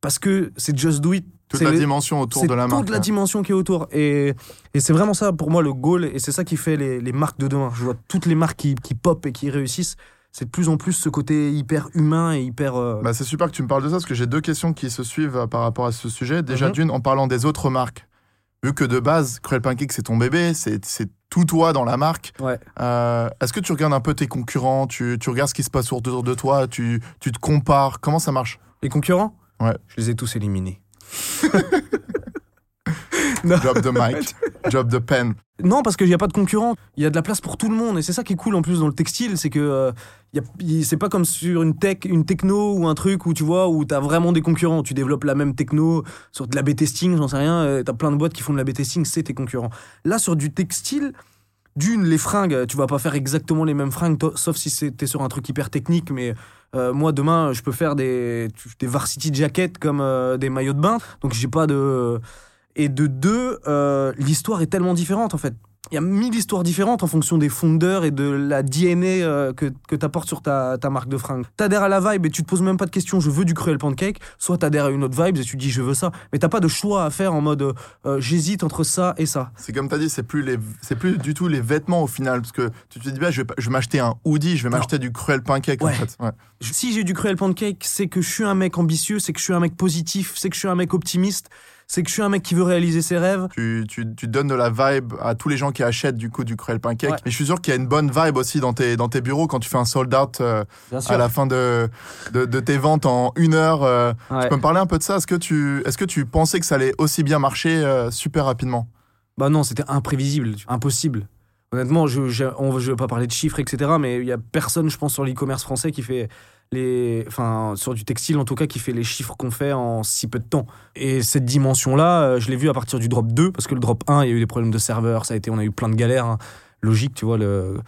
Speaker 2: parce que c'est just do it.
Speaker 1: Toute la
Speaker 2: le-
Speaker 1: dimension autour de la
Speaker 2: toute
Speaker 1: marque.
Speaker 2: la
Speaker 1: là.
Speaker 2: dimension qui est autour. Et, et c'est vraiment ça pour moi le goal et c'est ça qui fait les, les marques de demain. Je vois toutes les marques qui, qui pop et qui réussissent. C'est de plus en plus ce côté hyper humain et hyper. euh,
Speaker 1: Bah, c'est super que tu me parles de ça parce que j'ai deux questions qui se suivent euh, par rapport à ce sujet. Déjà,
Speaker 2: Mhm.
Speaker 1: d'une, en parlant des autres marques, vu que de base, Cruel Pancake, c'est ton bébé, c'est c'est tout toi dans la marque.
Speaker 2: Ouais.
Speaker 1: euh, Est-ce que tu regardes un peu tes concurrents? Tu, tu regardes ce qui se passe autour de toi? Tu, tu te compares? Comment ça marche?
Speaker 2: Les concurrents?
Speaker 1: Ouais.
Speaker 2: Je les ai tous éliminés. <laughs>
Speaker 1: Drop the mic, <laughs> drop the pen.
Speaker 2: Non, parce qu'il n'y a pas de concurrent. Il y a de la place pour tout le monde. Et c'est ça qui est cool en plus dans le textile. C'est que euh, y a- y- c'est pas comme sur une tech, une techno ou un truc où tu vois, où tu as vraiment des concurrents. Tu développes la même techno sur de la B-testing, j'en sais rien. tu as plein de boîtes qui font de la B-testing, c'est tes concurrents. Là, sur du textile, d'une, les fringues, tu vas pas faire exactement les mêmes fringues, sauf si t'es sur un truc hyper technique. Mais euh, moi, demain, je peux faire des, des varsity jackets comme euh, des maillots de bain. Donc j'ai pas de. Et de deux, euh, l'histoire est tellement différente en fait. Il y a mille histoires différentes en fonction des fondeurs et de la DNA euh, que, que tu apportes sur ta, ta marque de fringues. T'adhères à la vibe et tu te poses même pas de questions, je veux du cruel pancake, soit t'adhères à une autre vibe et tu dis je veux ça. Mais t'as pas de choix à faire en mode euh, euh, j'hésite entre ça et ça.
Speaker 1: C'est comme tu as dit, c'est plus, les, c'est plus du tout les vêtements au final. Parce que tu te dis, bah, je vais, je vais m'acheter un hoodie, je vais m'acheter du cruel pancake en fait. Ouais.
Speaker 2: Si j'ai du cruel pancake, c'est que je suis un mec ambitieux, c'est que je suis un mec positif, c'est que je suis un mec optimiste, c'est que je suis un mec qui veut réaliser ses rêves.
Speaker 1: Tu, tu, tu donnes de la vibe à tous les gens qui achètent du coup du cruel pancake.
Speaker 2: Ouais.
Speaker 1: Mais je suis sûr qu'il y a une bonne vibe aussi dans tes, dans tes bureaux quand tu fais un sold out euh, à la fin de, de, de tes ventes en une heure. euh.
Speaker 2: Ouais.
Speaker 1: Tu peux me parler un peu de ça? Est-ce que, tu, est-ce que tu pensais que ça allait aussi bien marcher euh, super rapidement?
Speaker 2: Bah non, c'était imprévisible, impossible. Honnêtement, je je vais pas parler de chiffres, etc. Mais il y a personne, je pense, sur l'e-commerce français qui fait les, enfin, sur du textile en tout cas, qui fait les chiffres qu'on fait en si peu de temps. Et cette dimension-là, euh, je l'ai vu à partir du drop 2, parce que le drop 1, il y a eu des problèmes de serveur, ça a été, on a eu plein de galères. hein. Logique, tu vois, le,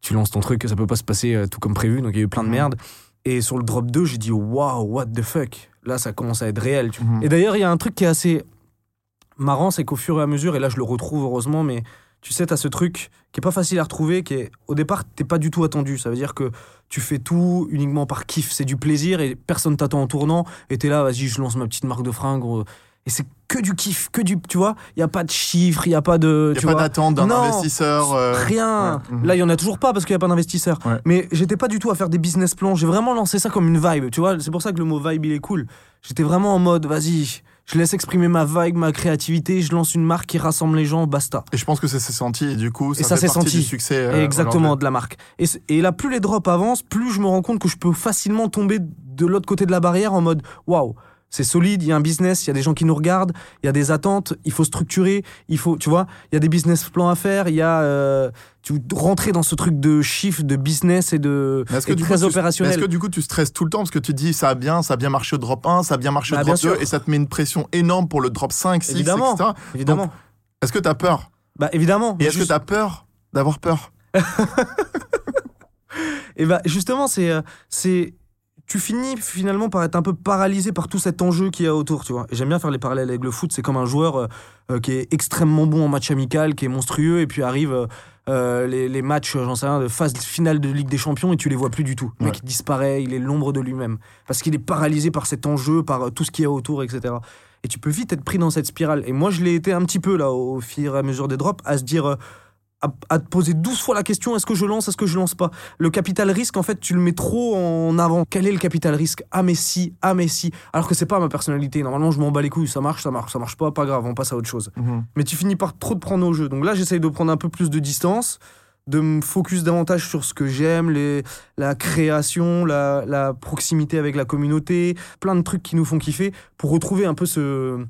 Speaker 2: tu lances ton truc, ça peut pas se passer euh, tout comme prévu, donc il y a eu plein de
Speaker 1: Mhm.
Speaker 2: merde. Et sur le drop 2, j'ai dit, waouh, what the fuck? Là, ça commence à être réel. tu
Speaker 1: Mhm.
Speaker 2: et d'ailleurs, il y a un truc qui est assez marrant, c'est qu'au fur et à mesure, et là je le retrouve heureusement, mais tu sais, t'as ce truc qui est pas facile à retrouver, qui est au départ, t'es pas du tout attendu. Ça veut dire que tu fais tout uniquement par kiff, c'est du plaisir et personne t'attend en tournant. Et t'es là, vas-y, je lance ma petite marque de fringues. gros. Et c'est que du kiff, que du. Tu vois, il y a pas de chiffres, il y a pas de. Tu
Speaker 1: n'y a pas d'attente d'un investisseur. euh,
Speaker 2: Rien.
Speaker 1: ouais, mhm.
Speaker 2: Là, il y en a toujours pas parce qu'il y a pas d'investisseur.
Speaker 1: Ouais.
Speaker 2: Mais j'étais pas du tout à faire des business plans. J'ai vraiment lancé ça comme une vibe. Tu vois, c'est pour ça que le mot vibe il est cool. J'étais vraiment en mode, vas-y, je laisse exprimer ma vibe, ma créativité. Je lance une marque qui rassemble les gens, basta.
Speaker 1: Et je pense que ça s'est senti et du coup, ça,
Speaker 2: Et ça
Speaker 1: fait
Speaker 2: s'est
Speaker 1: partie
Speaker 2: senti.
Speaker 1: du succès. euh,
Speaker 2: Exactement, de la marque. Et, et là, plus les drops avancent, plus je me rends compte que je peux facilement tomber de l'autre côté de la barrière en mode waouh, c'est solide, il y a un business, il y a des gens qui nous regardent, il y a des attentes, il faut structurer, il faut, tu vois, il y a des business plans à faire, il y a euh, tu rentrer dans ce truc de chiffre, de business et de
Speaker 1: Est-ce que,
Speaker 2: et
Speaker 1: du
Speaker 2: très
Speaker 1: coup,
Speaker 2: opérationnel.
Speaker 1: est-ce que du coup tu stresses tout le temps parce que tu dis ça a bien, ça a bien marché au drop 1, ça a bien marché au
Speaker 2: Bah,
Speaker 1: drop
Speaker 2: bien
Speaker 1: 2
Speaker 2: sûr.
Speaker 1: et ça te met une pression énorme pour le drop 5, 6,
Speaker 2: Évidemment.
Speaker 1: etc.
Speaker 2: Évidemment.
Speaker 1: Est-ce que tu as peur?
Speaker 2: Bah évidemment.
Speaker 1: Et est-ce que tu as peur d'avoir peur? <laughs>
Speaker 2: Et bah justement, c'est euh, c'est tu finis finalement par être un peu paralysé par tout cet enjeu qu'il y a autour, tu vois. Et J'aime bien faire les parallèles avec le foot, c'est comme un joueur euh, euh, qui est extrêmement bon en match amical, qui est monstrueux, et puis arrive euh, les, les matchs, j'en sais rien, de phase finale de Ligue des Champions, et tu les vois plus du tout. Le mec il disparaît, il est l'ombre de lui-même, parce qu'il est paralysé par cet enjeu, par tout ce qu'il y a autour, etc. Et tu peux vite être pris dans cette spirale. Et moi, je l'ai été un petit peu là, au fur et à mesure des drops, à se dire, euh, à, à te poser 12 fois la question est-ce que je lance, est-ce que je lance pas? Le capital risque, en fait, tu le mets trop en avant. Quel est le capital risque? Ah, mais si, ah, mais si. Alors que c'est pas ma personnalité. Normalement, je m'en bats les couilles. Ça marche, ça marche, ça marche pas, pas grave, on passe à autre chose. Mais tu finis par trop te prendre au jeu. Donc là, j'essaye de prendre un peu plus de distance, de me focus davantage sur ce que j'aime, les, la création, la, la proximité avec la communauté, plein de trucs qui nous font kiffer pour retrouver un peu ce,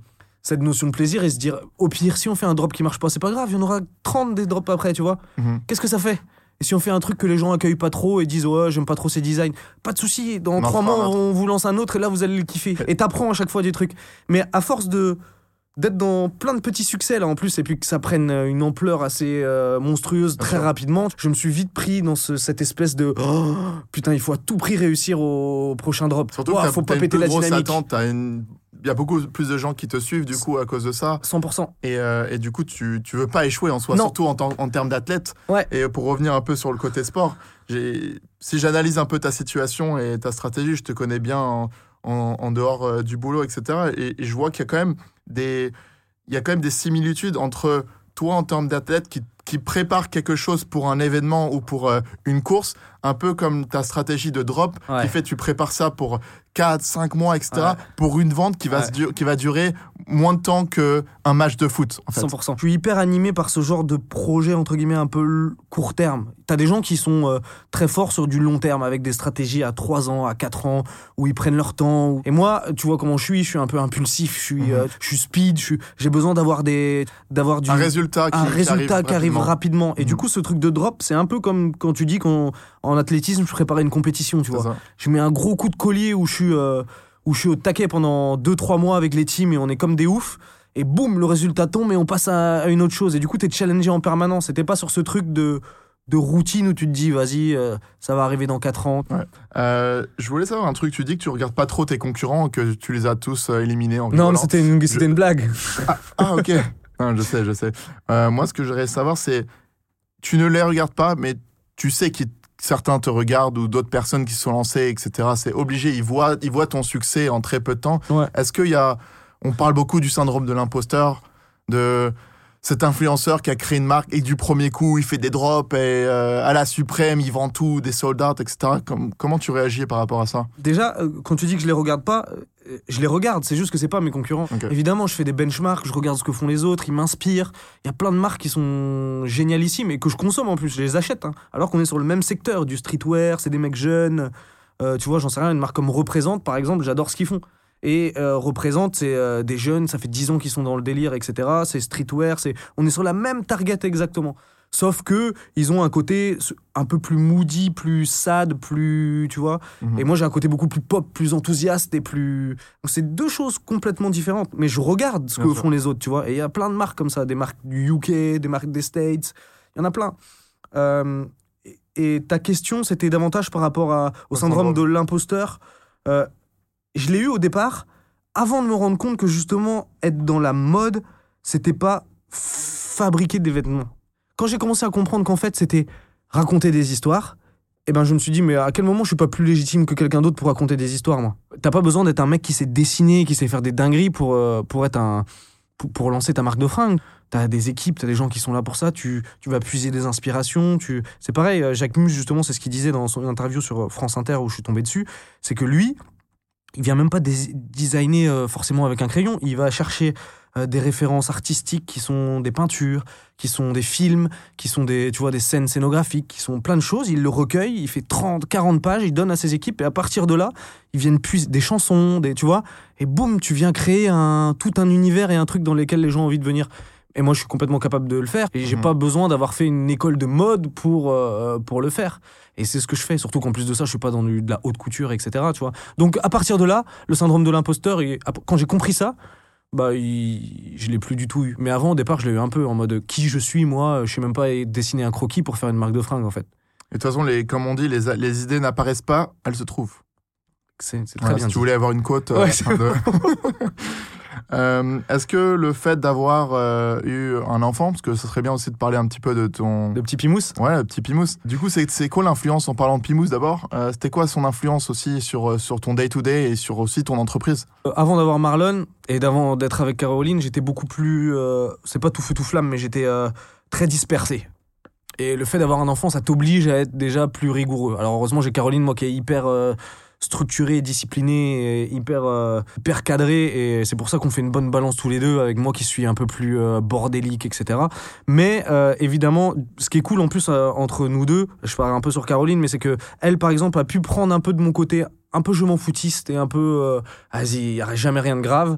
Speaker 2: cette notion de plaisir et se dire, au pire, si on fait un drop qui marche pas, c'est pas grave, il y en aura 30 des drops après, tu vois.
Speaker 1: Mhm.
Speaker 2: Qu'est-ce que ça fait? Et si on fait un truc que les gens accueillent pas trop et disent ouais j'aime pas trop ces designs, pas de souci. Dans trois mois on vous lance un autre et là vous allez le kiffer. Et t'apprends à chaque fois des trucs. Mais à force de d'être dans plein de petits succès là en plus et puis que ça prenne une ampleur assez euh, monstrueuse très rapidement, je me suis vite pris dans ce- cette espèce de oh, putain il faut à tout prix réussir au prochain drop.
Speaker 1: Surtout
Speaker 2: Ouah,
Speaker 1: que
Speaker 2: faut pas péter la dynamique.
Speaker 1: attente, une- il y a beaucoup plus de gens qui te suivent du coup à cause de ça.
Speaker 2: 100%.
Speaker 1: Et, euh, et du coup, tu, tu veux pas échouer en soi,
Speaker 2: Non.
Speaker 1: surtout en, en termes d'athlète.
Speaker 2: Ouais.
Speaker 1: Et pour revenir un peu sur le côté sport, si j'analyse un peu ta situation et ta stratégie, je te connais bien en, en- en dehors euh, du boulot, etc. Et, et je vois qu'il y a quand même des, il y a quand même des similitudes entre toi en termes d'athlète qui, qui prépare quelque chose pour un événement ou pour euh, une course, un peu comme ta stratégie de drop
Speaker 2: Ouais.
Speaker 1: qui fait tu prépares ça pour 4, 5 mois, etc.
Speaker 2: Ouais.
Speaker 1: pour une vente qui va, se qui va durer moins de temps qu'un match de foot. En fait.
Speaker 2: 100%. Je suis hyper animé par ce genre de projet, entre guillemets, un peu court terme. T'as des gens qui sont euh, très forts sur du long terme, avec des stratégies à 3 ans, à 4 ans, où ils prennent leur temps. Et moi, tu vois comment je suis, je suis un peu impulsif, je suis,
Speaker 1: Mhm.
Speaker 2: euh, je suis speed, j'ai besoin d'avoir des, d'avoir du,
Speaker 1: un résultat qui,
Speaker 2: un résultat qui arrive
Speaker 1: rapidement.
Speaker 2: rapidement. Et du
Speaker 1: Mhm.
Speaker 2: coup, ce truc de drop, c'est un peu comme quand tu dis qu'en en athlétisme, je préparais une compétition, tu vois
Speaker 1: ça.
Speaker 2: je mets un gros coup de collier où je suis, euh, où je suis au taquet pendant 2-3 mois avec les teams et on est comme des oufs. Et boum, le résultat tombe et on passe à, une autre chose. Et du coup, t'es challengé en permanence. C'était pas sur ce truc de, de routine où tu te dis, vas-y, euh, ça va arriver dans 4 ans.
Speaker 1: Euh, je voulais savoir un truc. Tu dis que tu regardes pas trop tes concurrents, que tu les as tous euh, éliminés en
Speaker 2: Non, mais c'était une, blague.
Speaker 1: Ah, ok. <laughs> Non, je sais, je sais. Euh, moi, ce que je voudrais savoir, c'est tu ne les regardes pas, mais tu sais que certains te regardent ou d'autres personnes qui se sont lancées, etc. C'est obligé. Ils voient, ils voient ton succès en très peu de temps.
Speaker 2: Ouais.
Speaker 1: Est-ce qu'il y a. On parle beaucoup du syndrome de l'imposteur, de cet influenceur qui a créé une marque et du premier coup, il fait des drops et euh, à la suprême, il vend tout, des sold out, etc. Comme- comment tu réagis par rapport à ça?
Speaker 2: Déjà, euh, quand tu dis que je les regarde pas, euh, je les regarde, c'est juste que c'est pas mes concurrents. Évidemment, je fais des benchmarks, je regarde ce que font les autres, ils m'inspirent. Il y a plein de marques qui sont génialissimes et que je consomme en plus, je les achète. hein. Alors qu'on est sur le même secteur, du streetwear, c'est des mecs jeunes. Euh, tu vois, j'en sais rien, une marque comme Représente, par exemple, j'adore ce qu'ils font. Et euh, Représente, c'est euh, des jeunes, ça fait 10 ans qu'ils sont dans le délire, etc. C'est streetwear, c'est... on est sur la même target exactement. Sauf que ils ont un côté un peu plus moody, plus sad, plus, tu vois.
Speaker 1: Mhm.
Speaker 2: Et moi, j'ai un côté beaucoup plus pop, plus enthousiaste et plus. C'est deux choses complètement différentes. Mais je regarde ce
Speaker 1: Bien
Speaker 2: que
Speaker 1: sûr.
Speaker 2: font les autres, tu vois. Et il y a plein de marques comme ça, des marques du UK, des marques des States. Il y en a plein. Euh, et- ta question, c'était davantage par rapport à- au syndrome. de l'imposteur. Euh, je l'ai eu au départ, avant de me rendre compte que justement, être dans la mode, c'était pas fabriquer des vêtements. Quand j'ai commencé à comprendre qu'en fait, c'était raconter des histoires, eh ben, je me suis dit, mais à quel moment je suis pas plus légitime que quelqu'un d'autre pour raconter des histoires, moi? T'as pas besoin d'être un mec qui sait dessiner, qui sait faire des dingueries pour, euh, pour être un. Pour, lancer ta marque de fringues. T'as des équipes, t'as des gens qui sont là pour ça, tu, tu vas puiser des inspirations. Tu... C'est pareil, euh, Jacques Mus, justement, c'est ce qu'il disait dans son interview sur euh, France Inter où je suis tombé dessus. C'est que lui, il vient même pas designer euh, forcément avec un crayon, il va chercher euh, des références artistiques qui sont des peintures, qui sont des films, qui sont des, tu vois, des scènes scénographiques, qui sont plein de choses. Il le recueille, il fait 30, 40 pages, il donne à ses équipes et à partir de là, ils viennent puiser des chansons, des, tu vois, et boum, tu viens créer un, tout un univers et un truc dans lequel les gens ont envie de venir. Et moi, je suis complètement capable de le faire. Et j'ai
Speaker 1: Mhm.
Speaker 2: pas besoin d'avoir fait une école de mode pour, euh, pour le faire. Et c'est ce que je fais. Surtout qu'en plus de ça, je suis pas dans du- de la haute couture, etc. Tu vois. Donc, à partir de là, le syndrome de l'imposteur, quand j'ai compris ça, bah, il- je l'ai plus du tout eu. Mais avant, au départ, je l'ai eu un peu en mode qui je suis, moi. Je sais même pas dessiner un croquis pour faire une marque de fringues, en fait.
Speaker 1: Et de toute façon, les, comme on dit, les, les idées n'apparaissent pas, elles se trouvent.
Speaker 2: C'est très bien.
Speaker 1: si tu voulais avoir une côte. euh,
Speaker 2: Ouais,
Speaker 1: de- <laughs> <laughs> Euh, Est-ce que le fait d'avoir euh, eu un enfant, parce que ce serait bien aussi de parler un petit peu de ton.
Speaker 2: Le petit Pimous
Speaker 1: Ouais, le petit Pimous. Du coup, c'est quoi l'influence en parlant de Pimous d'abord euh, C'était quoi son influence aussi sur, sur ton day-to-day et sur aussi ton entreprise?
Speaker 2: Avant d'avoir Marlon et d'avant d'être avec Caroline, j'étais beaucoup plus. c'est pas tout feu tout flamme, mais j'étais très dispersé. Et le fait d'avoir un enfant, ça t'oblige à être déjà plus rigoureux. Alors heureusement, j'ai Caroline, moi, qui est hyper structurée, disciplinée, et hyper, euh, hyper cadrée. Et c'est pour ça qu'on fait une bonne balance tous les deux, avec moi qui suis un peu plus euh, bordélique, etc. Mais euh, évidemment, ce qui est cool en plus euh, entre nous deux, je parle un peu sur Caroline, mais c'est que elle, par exemple, a pu prendre un peu de mon côté, un peu je m'en foutiste et un peu, vas-y, il n'y a jamais rien de grave.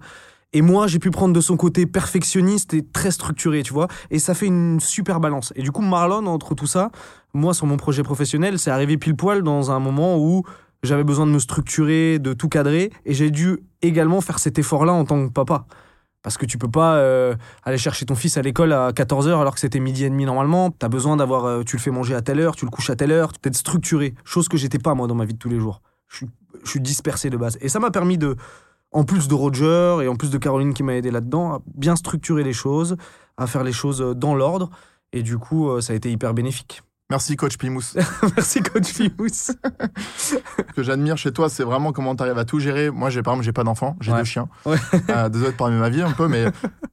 Speaker 2: Et moi, j'ai pu prendre de son côté perfectionniste et très structuré, tu vois. Et ça fait une super balance. Et du coup, Marlon, entre tout ça, moi, sur mon projet professionnel, c'est arrivé pile poil dans un moment où j'avais besoin de me structurer, de tout cadrer. Et j'ai dû également faire cet effort-là en tant que papa. Parce que tu peux pas euh, aller chercher ton fils à l'école à 14h alors que c'était midi et demi normalement. Tu as besoin d'avoir. euh, tu le fais manger à telle heure, tu le couches à telle heure, d'être structuré. Chose que j'étais pas moi dans ma vie de tous les jours. Je suis, dispersé de base. Et ça m'a permis de, en plus de Roger et en plus de Caroline qui m'a aidé là-dedans, à bien structurer les choses, à faire les choses euh, dans l'ordre. Et du coup, ça a été hyper bénéfique.
Speaker 1: Merci, coach Pimous. <laughs>
Speaker 2: Merci, coach Fimous.
Speaker 1: Ce que j'admire chez toi, c'est vraiment comment tu arrives à tout gérer. Moi, j'ai par exemple, j'ai pas d'enfant, j'ai
Speaker 2: Ouais.
Speaker 1: deux chiens.
Speaker 2: Ouais.
Speaker 1: Euh, désolé de parler de ma vie un peu, mais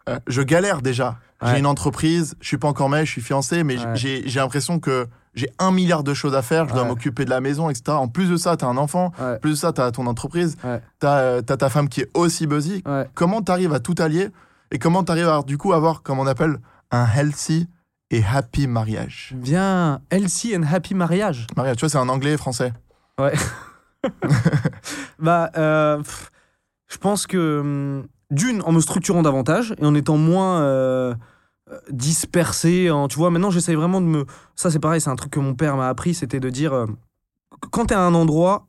Speaker 1: euh, je galère déjà. J'ai une entreprise, je suis pas encore marié, je suis fiancé, mais j'ai l'impression que j'ai un milliard de choses à faire. Je dois
Speaker 2: Ouais.
Speaker 1: m'occuper de la maison, etc. En plus de ça, tu as un enfant.
Speaker 2: Ouais.
Speaker 1: En plus de ça, tu as ton entreprise.
Speaker 2: Ouais.
Speaker 1: Tu as, ta femme qui est aussi busy. Comment tu arrives à tout allier et comment tu arrives à du coup avoir, comme on appelle, un healthy et happy mariage
Speaker 2: Bien, healthy and happy mariage.
Speaker 1: Mariage, tu vois, c'est en anglais et français. <laughs>
Speaker 2: Bah, euh, pff, je pense que hum, d'une, en me structurant davantage et en étant moins euh, euh, dispersé, en, tu vois, maintenant j'essaye vraiment de me. Ça, c'est pareil, c'est un truc que mon père m'a appris, c'était de dire euh, quand t'es à un endroit,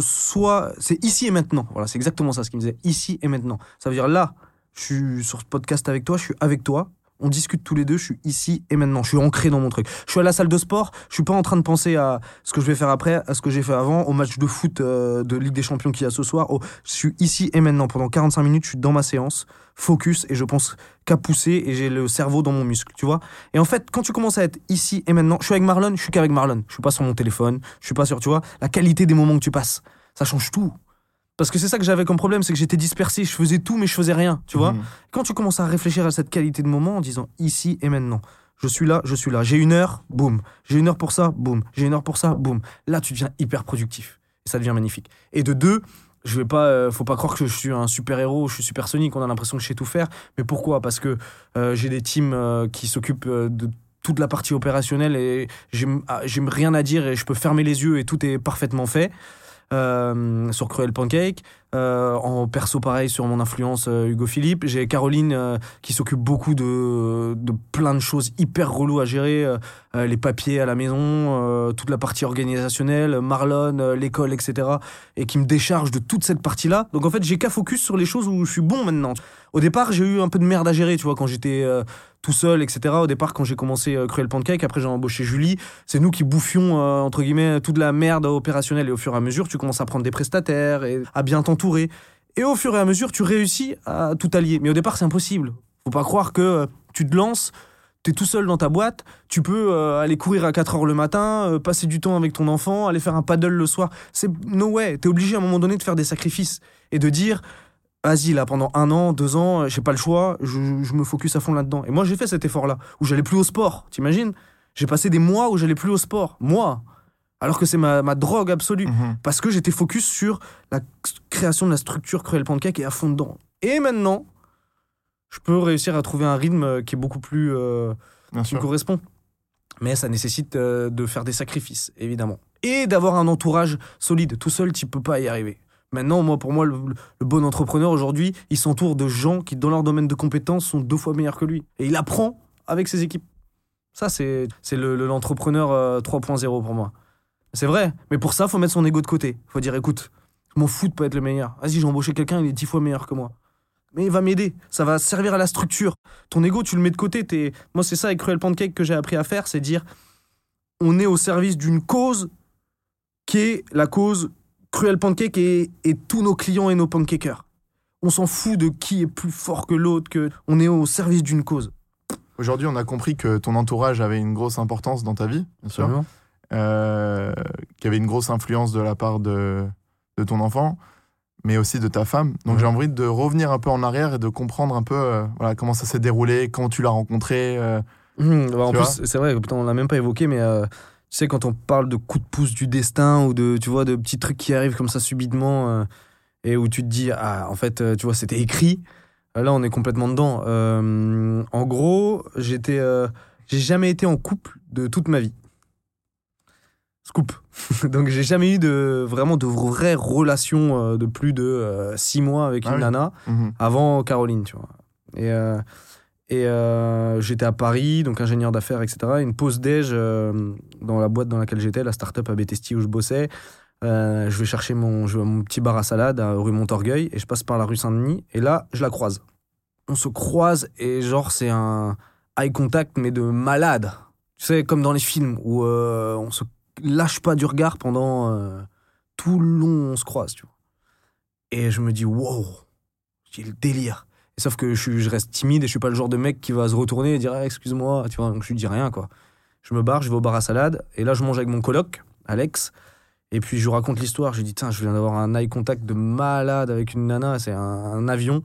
Speaker 2: soit c'est ici et maintenant. Voilà, c'est exactement ça ce qu'il me disait, ici et maintenant. Ça veut dire là, je suis sur ce podcast avec toi, je suis avec toi. On discute tous les deux, je suis ici et maintenant, je suis ancré dans mon truc. Je suis à la salle de sport, je suis pas en train de penser à ce que je vais faire après, à ce que j'ai fait avant, au match de foot euh, de Ligue des Champions qu'il y a ce soir. Oh, je suis ici et maintenant, pendant 45 minutes, je suis dans ma séance, focus, et je pense qu'à pousser, et j'ai le cerveau dans mon muscle, tu vois. Et en fait, quand tu commences à être ici et maintenant, je suis avec Marlon, je suis qu'avec Marlon. Je suis pas sur mon téléphone, je suis pas sur, tu vois, la qualité des moments que tu passes, ça change tout. Parce que c'est ça que j'avais comme problème, c'est que j'étais dispersé, je faisais tout, mais je faisais rien, tu vois.
Speaker 1: Mhm.
Speaker 2: Quand tu commences à réfléchir à cette qualité de moment en disant ici et maintenant, je suis là, je suis là, j'ai une heure, boum, j'ai une heure pour ça, boum, j'ai une heure pour ça, boum. Là, tu deviens hyper productif et ça devient magnifique. Et de deux, je vais pas, euh, faut pas croire que je suis un super héros, je suis super sonique, on a l'impression que je sais tout faire. Mais pourquoi? Parce que euh, j'ai des teams euh, qui s'occupent de toute la partie opérationnelle et j'ai ah, j'ai rien à dire et je peux fermer les yeux et tout est parfaitement fait. Euh, sur Cruel Pancake, euh, en perso pareil sur mon influence euh, Hugo Philippe. J'ai Caroline euh, qui s'occupe beaucoup de, de plein de choses hyper reloues à gérer, les papiers à la maison, toute la partie organisationnelle, Marlon, l'école, etc. Et qui me décharge de toute cette partie-là. Donc en fait, j'ai qu'à focus sur les choses où je suis bon maintenant. Au départ, j'ai eu un peu de merde à gérer, tu vois, quand j'étais tout seul, etc. Au départ, quand j'ai commencé Cruel Pancake, après j'ai embauché Julie, c'est nous qui bouffions, entre guillemets, toute la merde opérationnelle. Et au fur et à mesure, tu commences à prendre des prestataires et à bien. Et au fur et à mesure, tu réussis à tout allier. Mais au départ, c'est impossible. Faut pas croire que euh, tu te lances, t'es tout seul dans ta boîte, tu peux euh, aller courir à 4 heures le matin, euh, passer du temps avec ton enfant, aller faire un paddle le soir. C'est no way. T'es obligé à un moment donné de faire des sacrifices et de dire vas-y là pendant un an, deux ans, j'ai pas le choix, je, je me focus à fond là-dedans. Et moi j'ai fait cet effort-là où j'allais plus au sport. T'imagines? J'ai passé des mois où j'allais plus au sport, moi, alors que c'est ma, ma drogue absolue
Speaker 1: Mhm.
Speaker 2: parce que j'étais focus sur la création de la structure Cruel Pancake et à fond dedans. Et maintenant, je peux réussir à trouver un rythme qui est beaucoup plus euh,
Speaker 1: Bien
Speaker 2: qui me correspond. Mais ça nécessite euh, de faire des sacrifices, évidemment. Et d'avoir un entourage solide. Tout seul, tu peux pas y arriver. Maintenant, moi, pour moi, le, le bon entrepreneur aujourd'hui, il s'entoure de gens qui, dans leur domaine de compétences, sont deux fois meilleurs que lui. Et il apprend avec ses équipes. Ça, c'est c'est le- le- l'entrepreneur euh, 3.0 pour moi. C'est vrai. Mais pour ça, faut mettre son ego de côté. Faut dire, écoute, je m'en fous de pas être le meilleur. Vas-y, j'ai embauché quelqu'un, il est dix fois meilleur que moi. Mais il va m'aider. Ça va servir à la structure. Ton ego, tu le mets de côté. T'es... Moi, c'est ça avec Cruel Pancake que j'ai appris à faire, c'est dire, on est au service d'une cause qui est la cause Cruel Pancake et, et tous nos clients et nos pancakers. On s'en fout de qui est plus fort que l'autre, que on est au service d'une cause.
Speaker 1: Aujourd'hui, on a compris que ton entourage avait une grosse importance dans ta vie, bien sûr. Euh, qu'il y avait une grosse influence de la part de, de ton enfant, mais aussi de ta femme. Donc j'ai envie de revenir un peu en arrière et de comprendre un peu euh, voilà, comment ça s'est déroulé, quand tu l'as rencontré. euh.
Speaker 2: Mmh, bah, en plus, c'est vrai, on l'a même pas évoqué, mais tu sais, quand on parle de coups de pouce du destin ou de, tu vois, de petits trucs qui arrivent comme ça subitement et où tu te dis, ah, en fait, tu vois, c'était écrit. Là, on est complètement dedans. En gros, j'étais, j'ai jamais été en couple de toute ma vie. Scoop. <laughs> Donc, j'ai jamais eu de vraiment de vraies relations euh, de plus de euh, six mois avec
Speaker 1: Ah
Speaker 2: une
Speaker 1: oui.
Speaker 2: nana
Speaker 1: Mhm.
Speaker 2: avant Caroline, tu vois. Et, euh, et euh, j'étais à Paris, donc ingénieur d'affaires, etc. Une pause déj euh, dans la boîte dans laquelle j'étais, la start-up à Bétesti où je bossais. Je vais chercher mon, je vais à mon petit bar à salade à rue Montorgueil et je passe par la rue Saint-Denis et là, je la croise. On se croise et genre, c'est un eye contact, mais de malade. Tu sais, comme dans les films où euh, on se lâche pas du regard pendant euh, tout le long, on se croise, tu vois. Et je me dis, wow, j'ai le délire. Et sauf que je, reste timide et je suis pas le genre de mec qui va se retourner et dire Ah, excuse-moi, tu vois, donc je lui dis rien quoi. Je me barre, je vais au bar à salade et là je mange avec mon coloc, Alex. Et puis je raconte l'histoire. Je lui dis Tiens, je viens d'avoir un eye contact de malade avec une nana, c'est un, un avion.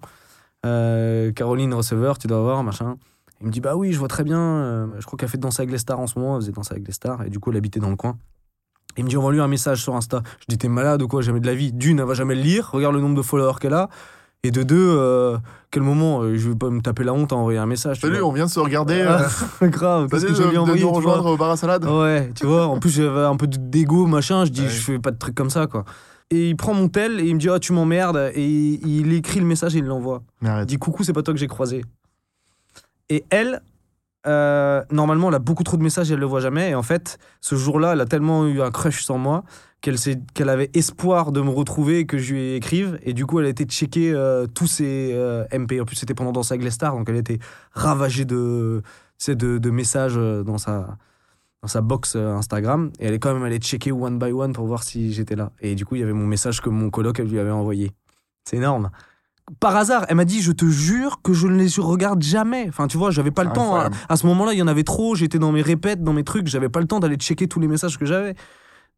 Speaker 2: Euh, Caroline receveur, tu dois voir, machin. Il me dit Bah oui, je vois très bien. euh, je crois qu'elle fait danser avec les stars en ce moment. Elle faisait danser avec les stars et du coup elle habitait dans le coin. Il me dit envoie-lui un message sur Insta. Je dis t'es malade ou quoi? Jamais de la vie. D'une, elle va jamais le lire. Regarde le nombre de followers qu'elle a. Et de deux, euh, quel moment euh, je veux pas me taper la honte à envoyer un message.
Speaker 1: Salut,
Speaker 2: vois.
Speaker 1: on vient de se regarder. Euh, <laughs>
Speaker 2: grave.
Speaker 1: Vas-y
Speaker 2: que je ai
Speaker 1: de
Speaker 2: envoyé
Speaker 1: nous rejoindre au bar à salade.
Speaker 2: Ouais, tu vois. En plus, j'avais un peu d'ego, machin. Je dis,
Speaker 1: Ouais.
Speaker 2: je fais pas de trucs comme ça, quoi. Et il prend mon tel et il me dit, ah, tu m'emmerdes. Et il, écrit le message et il l'envoie. Il dit, coucou, c'est pas toi que j'ai croisé. Et elle, euh, normalement, elle a beaucoup trop de messages et elle le voit jamais. Et en fait, ce jour-là, elle a tellement eu un crush sans moi qu'elle qu'elle avait espoir de me retrouver et que je lui écrive. Et du coup, elle a été checker euh, tous ses euh, MP. En plus, c'était pendant Danse avec les stars, donc elle était ravagée de, de, de messages dans sa, dans sa box Instagram. Et elle est quand même allée checker one by one pour voir si j'étais là. Et du coup, il y avait mon message que mon coloc lui avait envoyé. C'est énorme. Par hasard, elle m'a dit Je te jure que je ne les regarde jamais. Enfin, tu vois, j'avais pas le temps. À,
Speaker 1: Incroyable.
Speaker 2: à ce moment-là, il y en avait trop. J'étais dans mes répètes, dans mes trucs. J'avais pas le temps d'aller checker tous les messages que j'avais.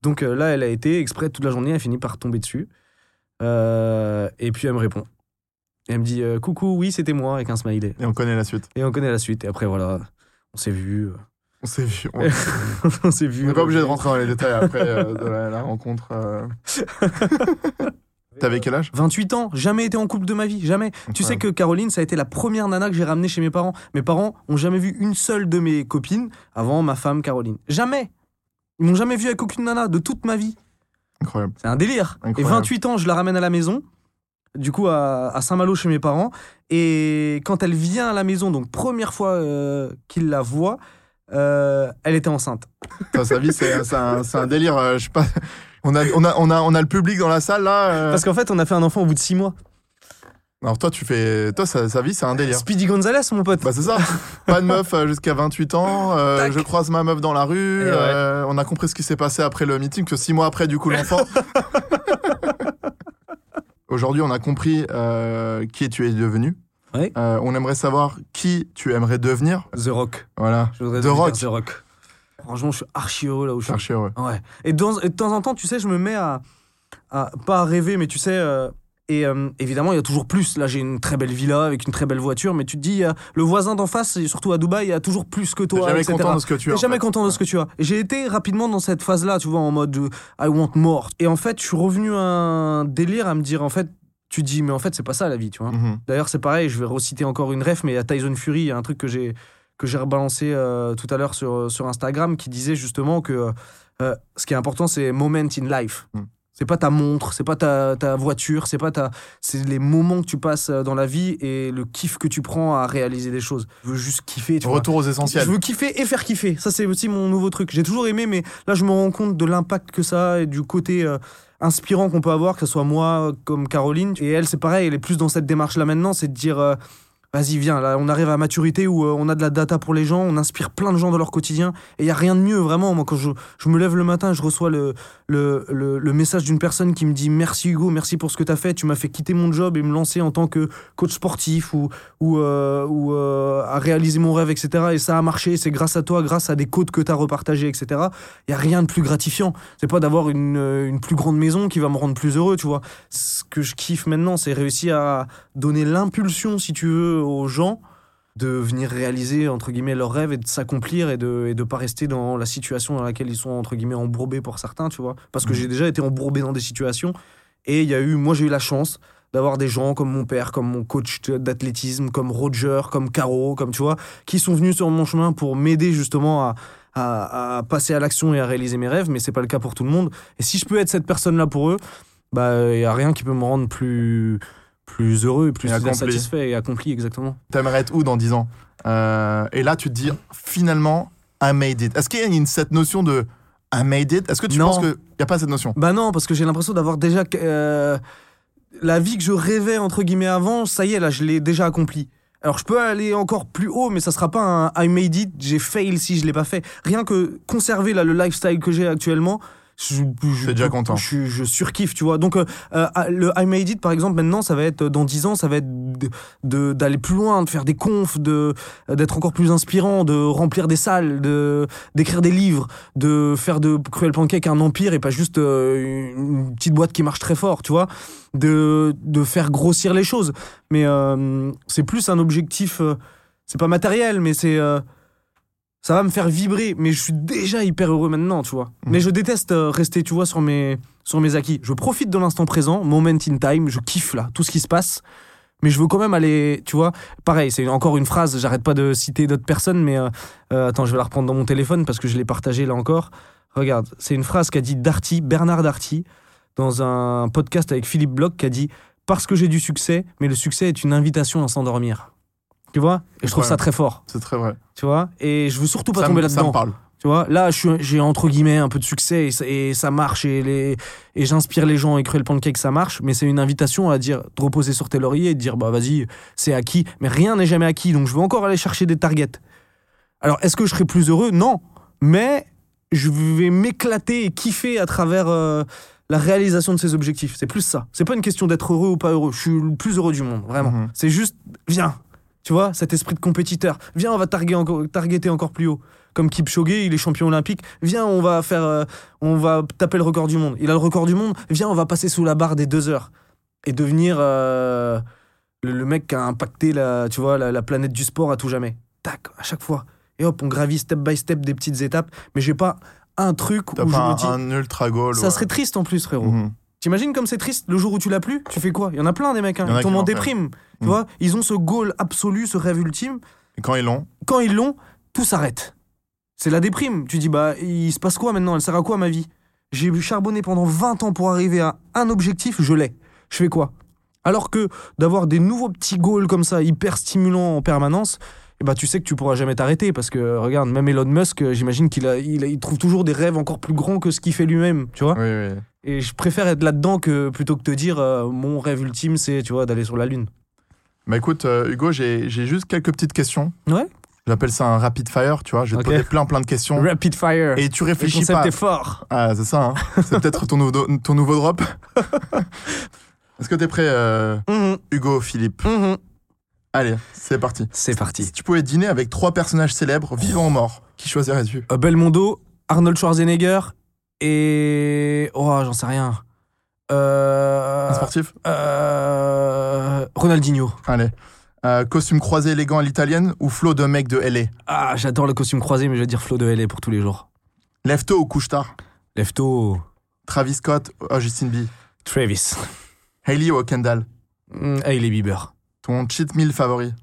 Speaker 2: Donc euh, là, elle a été exprès toute la journée. Elle finit par tomber dessus. Euh, et puis elle me répond. Et elle me dit euh, Coucou, oui, c'était moi, avec un smiley.
Speaker 1: Et on connaît la suite.
Speaker 2: Et on connaît la suite. Et après, voilà, on s'est vu.
Speaker 1: On s'est vu. On <laughs>
Speaker 2: on s'est vu.
Speaker 1: n'est pas obligé de rentrer dans les détails après de la, la rencontre. <laughs> T'avais quel âge?
Speaker 2: 28 ans, jamais été en couple de ma vie, jamais. Tu sais que Caroline, ça a été la première nana que j'ai ramenée chez mes parents. Mes parents ont jamais vu une seule de mes copines avant ma femme Caroline. Jamais. Ils m'ont jamais vu avec aucune nana de toute ma vie.
Speaker 1: Incroyable.
Speaker 2: C'est un délire. Et
Speaker 1: Incroyable.
Speaker 2: 28 ans, je la ramène à la maison, du coup à, à Saint-Malo chez mes parents. Et quand elle vient à la maison, donc première fois euh, qu'il la voit, euh, elle était enceinte.
Speaker 1: Putain, sa vie, c'est c'est un, c'est un délire. euh, je sais pas. On a, on, a, on, a, on a le public dans la salle là. euh.
Speaker 2: Parce qu'en fait, on a fait un enfant au bout de 6 mois.
Speaker 1: Alors toi, tu fais. Toi, sa, sa vie, c'est un délire.
Speaker 2: Speedy Gonzalez, mon pote.
Speaker 1: Bah c'est ça. <laughs> Pas de meuf euh, jusqu'à 28 ans. euh, je croise ma meuf dans la rue.
Speaker 2: Ouais.
Speaker 1: euh, on a compris ce qui s'est passé après le meeting, que six mois après, du coup, l'enfant. <laughs> Aujourd'hui, on a compris euh, qui tu es devenu.
Speaker 2: Ouais.
Speaker 1: On aimerait savoir qui tu aimerais devenir.
Speaker 2: The Rock.
Speaker 1: Voilà.
Speaker 2: Je
Speaker 1: The
Speaker 2: devenir
Speaker 1: Rock.
Speaker 2: The Rock. Franchement, je suis archi heureux là où je suis.
Speaker 1: Archi heureux.
Speaker 2: Ouais. Et, dans- et de temps en temps, tu sais, je me mets à, à- pas à rêver, mais tu sais, euh, et euh, évidemment, il y a toujours plus. Là, j'ai une très belle villa avec une très belle voiture, mais tu te dis, euh, le voisin d'en face, et surtout à Dubaï, il y a toujours plus que
Speaker 1: T'es
Speaker 2: toi.
Speaker 1: jamais
Speaker 2: etc.
Speaker 1: content de ce que tu as.
Speaker 2: T'es jamais
Speaker 1: fait.
Speaker 2: content de ce que tu as. Et j'ai été rapidement dans cette phase-là, tu vois, en mode euh, I want more. Et en fait, je suis revenu à un délire à me dire, en fait, tu te dis, mais en fait, c'est pas ça la vie, tu vois.
Speaker 1: Mhm.
Speaker 2: D'ailleurs, c'est pareil, je vais reciter encore une ref, mais a Tyson Fury, il y a un truc que j'ai que j'ai rebalancé euh, tout à l'heure sur, sur Instagram qui disait justement que euh, ce qui est important, c'est moment in life.
Speaker 1: Mm.
Speaker 2: C'est pas ta montre, c'est pas ta, ta voiture, c'est pas ta, c'est les moments que tu passes euh, dans la vie et le kiff que tu prends à réaliser des choses. Je veux juste kiffer, tu vois.
Speaker 1: Retour aux essentiels.
Speaker 2: Je veux kiffer et faire kiffer. Ça, c'est aussi mon nouveau truc. J'ai toujours aimé, mais là, je me rends compte de l'impact que ça a et du côté euh, inspirant qu'on peut avoir, que ce soit moi euh, comme Caroline. Et elle, c'est pareil, elle est plus dans cette démarche-là maintenant, c'est de dire. euh, Vas-y, viens, là, on arrive à maturité où euh, on a de la data pour les gens, on inspire plein de gens dans leur quotidien. Et il n'y a rien de mieux, vraiment. Moi, quand je, je me lève le matin, je reçois le, le, le, message d'une personne qui me dit Merci Hugo, merci pour ce que tu as fait. Tu m'as fait quitter mon job et me lancer en tant que coach sportif ou, ou, euh, ou euh, à réaliser mon rêve, etc. Et ça a marché, c'est grâce à toi, grâce à des codes que tu as repartagés, etc. Il n'y a rien de plus gratifiant. C'est pas d'avoir une, une plus grande maison qui va me rendre plus heureux, tu vois. Ce que je kiffe maintenant, c'est réussir à donner l'impulsion, si tu veux, aux gens de venir réaliser entre guillemets leurs rêves et de s'accomplir et de et de pas rester dans la situation dans laquelle ils sont entre guillemets embourbés pour certains tu vois parce que
Speaker 1: Mhm.
Speaker 2: j'ai déjà été embourbé dans des situations et il y a eu moi j'ai eu la chance d'avoir des gens comme mon père comme mon coach d'athlétisme comme Roger comme Caro comme tu vois qui sont venus sur mon chemin pour m'aider justement à à, à passer à l'action et à réaliser mes rêves mais c'est pas le cas pour tout le monde et si je peux être cette personne là pour eux bah il y a rien qui peut me rendre plus plus heureux plus
Speaker 1: Et
Speaker 2: satisfait et accompli exactement
Speaker 1: T'aimerais être où dans 10 ans Euh, Et là, tu te dis, finalement, I made it. Est-ce qu'il y a une, cette notion de I made it? Est-ce que tu
Speaker 2: Non.
Speaker 1: penses qu'il n'y a pas cette notion?
Speaker 2: Bah non, parce que j'ai l'impression d'avoir déjà. euh, la vie que je rêvais, entre guillemets, avant, ça y est, là, je l'ai déjà accomplie. Alors je peux aller encore plus haut, mais ça sera pas un I made it, j'ai fail si je l'ai pas fait. Rien que conserver là, le lifestyle que j'ai actuellement, je, je,
Speaker 1: déjà content.
Speaker 2: Je, je surkiffe, tu vois. Donc euh, euh, le I made it, par exemple, maintenant, ça va être dans 10 ans, ça va être d'aller plus loin, de faire des confs, de d'être encore plus inspirant, de remplir des salles, de d'écrire des livres, de faire de Cruel Pancake un empire et pas juste euh, une petite boîte qui marche très fort, tu vois. De, de faire grossir les choses. Mais euh, c'est plus un objectif, euh, c'est pas matériel, mais c'est. Ça va me faire vibrer, mais je suis déjà hyper heureux maintenant, tu vois. Mais je déteste euh, rester, tu vois, sur mes, sur mes acquis. Je profite de l'instant présent, moment in time, je kiffe là, tout ce qui se passe. Mais je veux quand même aller, tu vois. Pareil, c'est encore une phrase, j'arrête pas de citer d'autres personnes, mais euh, euh, attends, je vais la reprendre dans mon téléphone parce que je l'ai partagée là encore. Regarde, c'est une phrase qu'a dit Darty, Bernard Darty, dans un podcast avec Philippe Bloch, qui a dit Parce que j'ai du succès, mais le succès est une invitation à s'endormir. Tu vois? Et je trouve ça très fort.
Speaker 1: C'est très vrai.
Speaker 2: Tu vois? Et je veux surtout pas
Speaker 1: ça,
Speaker 2: tomber
Speaker 1: ça me
Speaker 2: là-dedans.
Speaker 1: parle.
Speaker 2: Tu vois, là, j'ai entre guillemets un peu de succès et ça, et ça marche et, les, et j'inspire les gens et Cruel Pancake, ça marche, mais c'est une invitation à dire, de reposer sur tes lauriers et de dire, bah vas-y, c'est acquis, mais rien n'est jamais acquis, donc je veux encore aller chercher des targets. Alors, est-ce que je serai plus heureux? Non, mais je vais m'éclater et kiffer à travers euh, la réalisation de ces objectifs. C'est plus ça. C'est pas une question d'être heureux ou pas heureux. Je suis le plus heureux du monde, vraiment.
Speaker 1: Mhm.
Speaker 2: C'est juste, viens, tu vois, cet esprit de compétiteur. Viens, on va targuer encore, targeter encore plus haut. Comme Kipchoge, il est champion olympique. Viens, on va faire, euh, on va taper le record du monde. Il a le record du monde. Viens, on va passer sous la barre des deux heures et devenir euh, le, le mec qui a impacté la, tu vois, la, la planète du sport à tout jamais. Tac, à chaque fois. Et hop, on gravit step by step des petites étapes. Mais j'ai pas un truc où je me
Speaker 1: un,
Speaker 2: dis.
Speaker 1: un ultra goal.
Speaker 2: ça
Speaker 1: ouais.
Speaker 2: serait triste en plus, frérot.
Speaker 1: Mhm.
Speaker 2: T'imagines comme c'est triste le jour où tu l'as plus Tu fais quoi? Il y en a plein des mecs, hein. Ils
Speaker 1: qui
Speaker 2: tombent en déprime. Tu
Speaker 1: Mm.
Speaker 2: vois Ils ont ce goal absolu, ce rêve ultime.
Speaker 1: Et quand ils l'ont,
Speaker 2: Quand ils l'ont, tout s'arrête. C'est la déprime. Tu dis, bah, il se passe quoi maintenant? Elle sert à quoi ma vie? J'ai charbonné pendant 20 ans pour arriver à un objectif, je l'ai. Je fais quoi? Alors que d'avoir des nouveaux petits goals comme ça, hyper stimulants en permanence, eh bah, tu sais que tu pourras jamais t'arrêter parce que regarde, même Elon Musk, euh, j'imagine qu'il a, il, a- il trouve toujours des rêves encore plus grands que ce qu'il fait lui-même, tu vois?
Speaker 1: Oui, oui.
Speaker 2: Et je préfère être là-dedans que plutôt que te dire euh, mon rêve ultime c'est tu vois d'aller sur la lune.
Speaker 1: Bah écoute, euh, Hugo, j'ai juste quelques petites questions.
Speaker 2: Ouais.
Speaker 1: J'appelle ça un rapid fire, tu vois. Je vais te poser plein, plein de questions.
Speaker 2: Rapid fire.
Speaker 1: Et tu
Speaker 2: le
Speaker 1: réfléchis
Speaker 2: concept
Speaker 1: pas.
Speaker 2: est fort.
Speaker 1: Ah, c'est ça, hein. <laughs> C'est peut-être ton, nouveau- ton nouveau drop. <laughs> Est-ce que t'es prêt, euh,
Speaker 2: Mhm,
Speaker 1: Hugo, Philippe
Speaker 2: mhm.
Speaker 1: Allez, c'est parti.
Speaker 2: C'est parti.
Speaker 1: Si tu pouvais dîner avec trois personnages célèbres, vivants ou morts, qui choisirais-tu?
Speaker 2: Belmondo, Arnold Schwarzenegger et oh j'en sais rien. Euh,
Speaker 1: Un sportif
Speaker 2: euh, Ronaldinho.
Speaker 1: Allez. Euh, costume croisé élégant à l'italienne ou flot de mec de LA
Speaker 2: Ah j'adore le costume croisé mais je vais dire Flo de LA pour tous les jours.
Speaker 1: Lève tôt ou couche tard
Speaker 2: Lefto,
Speaker 1: Travis Scott ou Justin Bieber
Speaker 2: Travis,
Speaker 1: Hailey ou Kendall?
Speaker 2: Mm, Hailey Bieber.
Speaker 1: Ton cheat meal favori?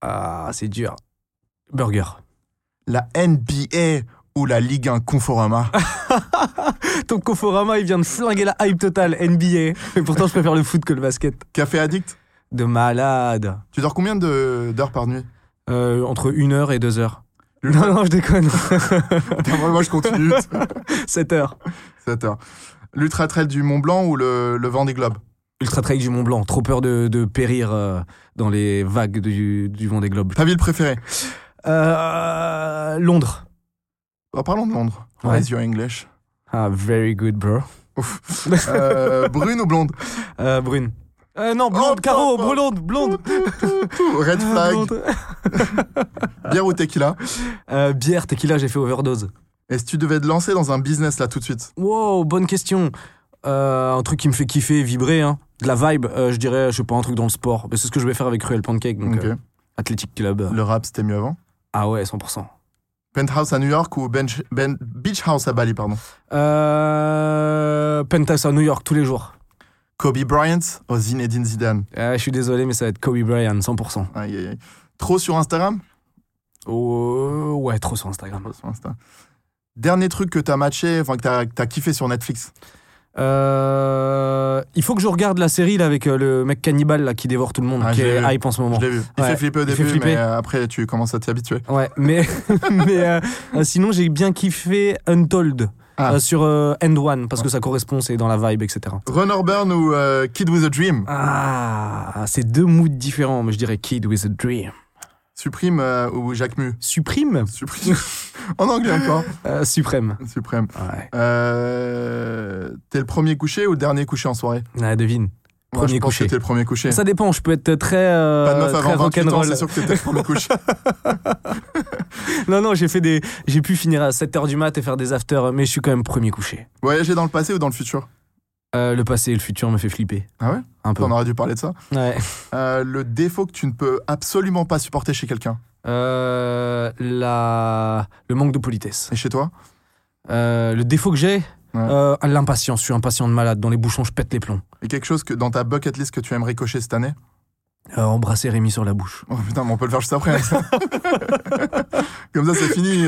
Speaker 2: Ah c'est dur. Burger.
Speaker 1: La NBA ou la Ligue 1 Conforama <laughs>
Speaker 2: Ton Conforama, il vient de flinguer la hype totale NBA. Et pourtant, je préfère le foot que le basket.
Speaker 1: Café addict
Speaker 2: De malade.
Speaker 1: Tu dors combien de- d'heures par nuit
Speaker 2: Euh, entre 1 heure et 2 heures. Non, non, je déconne. <laughs>
Speaker 1: Moi, je continue. <laughs>
Speaker 2: 7 heures.
Speaker 1: 7 heures. L'Ultra Trail du Mont Blanc ou le, le Vendée Globe
Speaker 2: Ultra Trail du Mont Blanc. Trop peur de, de périr euh, dans les vagues du, du Vendée Globe.
Speaker 1: Ta ville préférée
Speaker 2: Euh, Londres.
Speaker 1: Oh, Parlons de Londres.
Speaker 2: Ouais.
Speaker 1: How's your English
Speaker 2: Ah, very good, bro.
Speaker 1: Ouf. Euh, brune ou blonde?
Speaker 2: Euh, brune. Euh, non, blonde,
Speaker 1: Oh,
Speaker 2: Caro, blonde, blonde. <laughs>
Speaker 1: Red
Speaker 2: Ah,
Speaker 1: flag, <laughs> bière ou tequila?
Speaker 2: Euh, bière, tequila, j'ai fait overdose.
Speaker 1: Et si tu devais te lancer dans un business là tout de suite?
Speaker 2: Wow, bonne question. Un truc qui me fait kiffer, vibrer, hein. de la vibe, je dirais, je sais pas, un truc dans le sport. Mais c'est ce que je vais faire avec Cruel Pancake, donc Athletic Club.
Speaker 1: Le rap c'était mieux avant?
Speaker 2: Ah ouais, 100%.
Speaker 1: Penthouse à New York ou bench, ben, Beach House à Bali, pardon
Speaker 2: Euh, Penthouse à New York tous les jours.
Speaker 1: Kobe Bryant ou Zinedine Zidane
Speaker 2: Euh, je suis désolé, mais ça va être Kobe Bryant, 100%.
Speaker 1: Aïe, aïe, aïe. Trop sur Instagram
Speaker 2: Oh, ouais, trop sur Instagram.
Speaker 1: Trop sur Insta. Dernier truc que t'as matché, enfin que t'as que t'as kiffé sur Netflix
Speaker 2: Euh, il faut que je regarde la série là, avec euh, le mec cannibale là, qui dévore tout le monde,
Speaker 1: Ah,
Speaker 2: qui est
Speaker 1: vu.
Speaker 2: hype en ce moment.
Speaker 1: Je l'ai vu. Il
Speaker 2: Ouais,
Speaker 1: fait flipper au début,
Speaker 2: flipper.
Speaker 1: mais euh, après tu commences à t'y habituer.
Speaker 2: Ouais, mais, <laughs> mais euh, sinon j'ai bien kiffé Untold
Speaker 1: Ah.
Speaker 2: sur End One parce que ça correspond, c'est dans la vibe, etc.
Speaker 1: Runner Burn ou Kid with a Dream
Speaker 2: Ah, c'est deux moods différents, mais je dirais Kid with a Dream.
Speaker 1: Supreme euh, ou Jacques Mu
Speaker 2: Supreme
Speaker 1: Supreme. <laughs> en anglais encore.
Speaker 2: Euh, Suprême.
Speaker 1: Suprême.
Speaker 2: Ouais.
Speaker 1: Euh, T'es le premier couché ou le dernier couché en soirée?
Speaker 2: Ah, devine.
Speaker 1: Moi,
Speaker 2: Premier
Speaker 1: je pense
Speaker 2: couché.
Speaker 1: que t'es le premier couché.
Speaker 2: Ça dépend, je peux être très, euh,
Speaker 1: Pas de meuf
Speaker 2: très
Speaker 1: avant 28 ans,
Speaker 2: rock'n'roll.
Speaker 1: c'est sûr que t'étais le premier couché. <laughs>
Speaker 2: Non, non, j'ai fait des, j'ai pu finir à 7h du mat et faire des afters, mais je suis quand même premier couché.
Speaker 1: Voyager dans le passé ou dans le futur?
Speaker 2: Euh, le passé et le futur me fait flipper.
Speaker 1: Ah ouais
Speaker 2: Un peu.
Speaker 1: On aurait dû parler de ça.
Speaker 2: Ouais.
Speaker 1: Euh, le défaut que tu ne peux absolument pas supporter chez quelqu'un.
Speaker 2: Euh, la... Le manque de politesse.
Speaker 1: Et chez toi
Speaker 2: Euh, le défaut que j'ai,
Speaker 1: Ouais.
Speaker 2: euh, l'impatience. Je suis impatient de malade. Dans les bouchons, je pète les plombs.
Speaker 1: Et quelque chose que dans ta bucket list que tu aimerais cocher cette année
Speaker 2: Euh, embrasser Rémi sur la bouche.
Speaker 1: Oh putain, mais on peut le faire juste après. <laughs> Comme ça, c'est fini.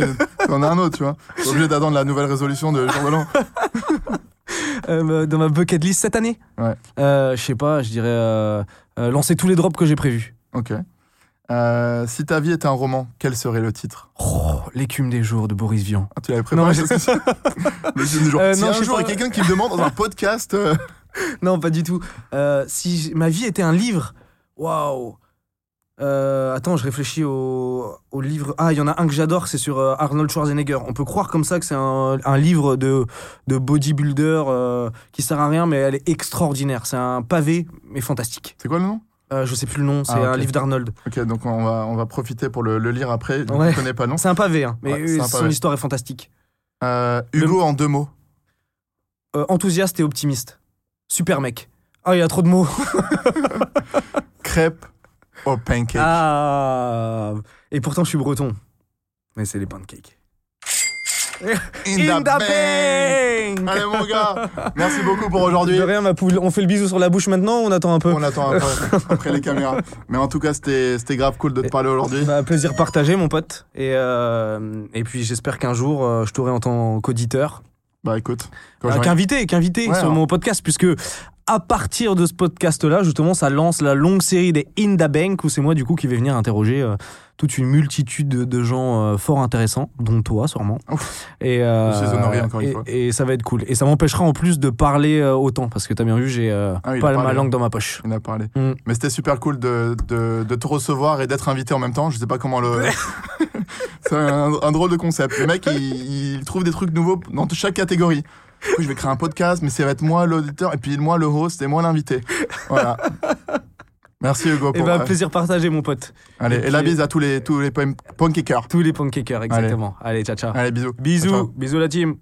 Speaker 1: On a un autre, tu vois. T'es obligé d'attendre la nouvelle résolution de Jean Roland.
Speaker 2: Euh, dans ma bucket list cette année
Speaker 1: Ouais.
Speaker 2: Euh, Je sais pas, je dirais euh, lancer tous les drops que j'ai prévus.
Speaker 1: Ok. Si ta vie était un roman, quel serait le titre?
Speaker 2: Oh, l'écume des jours de Boris Vian.
Speaker 1: ah, Tu l'avais préparé
Speaker 2: Non,
Speaker 1: ça L'écume des jours. Si
Speaker 2: non,
Speaker 1: un jour, il y a quelqu'un qui me demande dans un <laughs> podcast.
Speaker 2: Non, pas du tout. Si ma vie était un livre, waouh. Euh, attends, je réfléchis au, au livre. Ah, il y en a un que j'adore, c'est sur euh, Arnold Schwarzenegger. On peut croire comme ça que c'est un, un livre de, de bodybuilder euh, qui sert à rien, mais elle est extraordinaire. C'est un pavé, mais fantastique.
Speaker 1: C'est quoi le nom?
Speaker 2: Euh, je sais plus le nom, c'est
Speaker 1: Ah,
Speaker 2: un livre d'Arnold.
Speaker 1: Ok, donc on va, on va profiter pour le, le lire après. Donc,
Speaker 2: Ouais.
Speaker 1: Je connais pas le nom.
Speaker 2: C'est un pavé, hein, mais
Speaker 1: Ouais,
Speaker 2: son
Speaker 1: pavé.
Speaker 2: histoire est fantastique.
Speaker 1: Euh, Hugo en deux mots.
Speaker 2: Enthousiaste et optimiste. Super mec. Ah, il y a trop de mots. <laughs>
Speaker 1: Crêpe au pancake.
Speaker 2: Ah Et pourtant, je suis breton. Mais c'est les pancakes.
Speaker 1: In, the bank. Allez mon gars, merci beaucoup pour aujourd'hui.
Speaker 2: De rien, ma poule. On fait le bisou sur la bouche maintenant ou on attend un peu
Speaker 1: On attend un peu <laughs> après les caméras. Mais en tout cas, c'était grave cool de te parler aujourd'hui.
Speaker 2: Bah, plaisir partagé, mon pote. Et, euh, et puis, j'espère qu'un jour, euh, je t'aurai en tant qu'auditeur.
Speaker 1: Bah écoute, j'aurai-
Speaker 2: qu'invité, qu'invité
Speaker 1: Ouais,
Speaker 2: sur
Speaker 1: hein.
Speaker 2: mon podcast, puisque à partir de ce podcast-là, justement, ça lance la longue série des In the Bank, où c'est moi, du coup, qui vais venir interroger euh, toute une multitude de, de gens euh, fort intéressants, dont toi, sûrement.
Speaker 1: Ouf.
Speaker 2: Et, euh,
Speaker 1: Je suis honoré, encore une
Speaker 2: et-
Speaker 1: fois.
Speaker 2: et ça va être cool. Et ça m'empêchera en plus de parler autant, parce que t'as bien vu, j'ai
Speaker 1: Ah il
Speaker 2: pas ma langue
Speaker 1: hein.
Speaker 2: dans ma poche.
Speaker 1: On a parlé.
Speaker 2: Mm.
Speaker 1: Mais c'était super cool de, de, de te recevoir et d'être invité en même temps. Je sais pas comment le. <laughs> c'est un, un drôle de concept. Le mec, il, il trouve des trucs nouveaux dans chaque catégorie. Coup, je vais créer un podcast, mais ça va être moi l'auditeur et puis moi le host et moi l'invité. Voilà. Merci Hugo.
Speaker 2: Et
Speaker 1: Pour,
Speaker 2: bah,
Speaker 1: euh,
Speaker 2: plaisir partagé, mon pote.
Speaker 1: allez,
Speaker 2: et
Speaker 1: et la bise à tous les, tous les pan- pancakers.
Speaker 2: Tous les pancakers, exactement. Allez, ciao, ciao.
Speaker 1: Allez, bisous.
Speaker 2: Bisous,
Speaker 1: Ciao, ciao.
Speaker 2: bisous la team.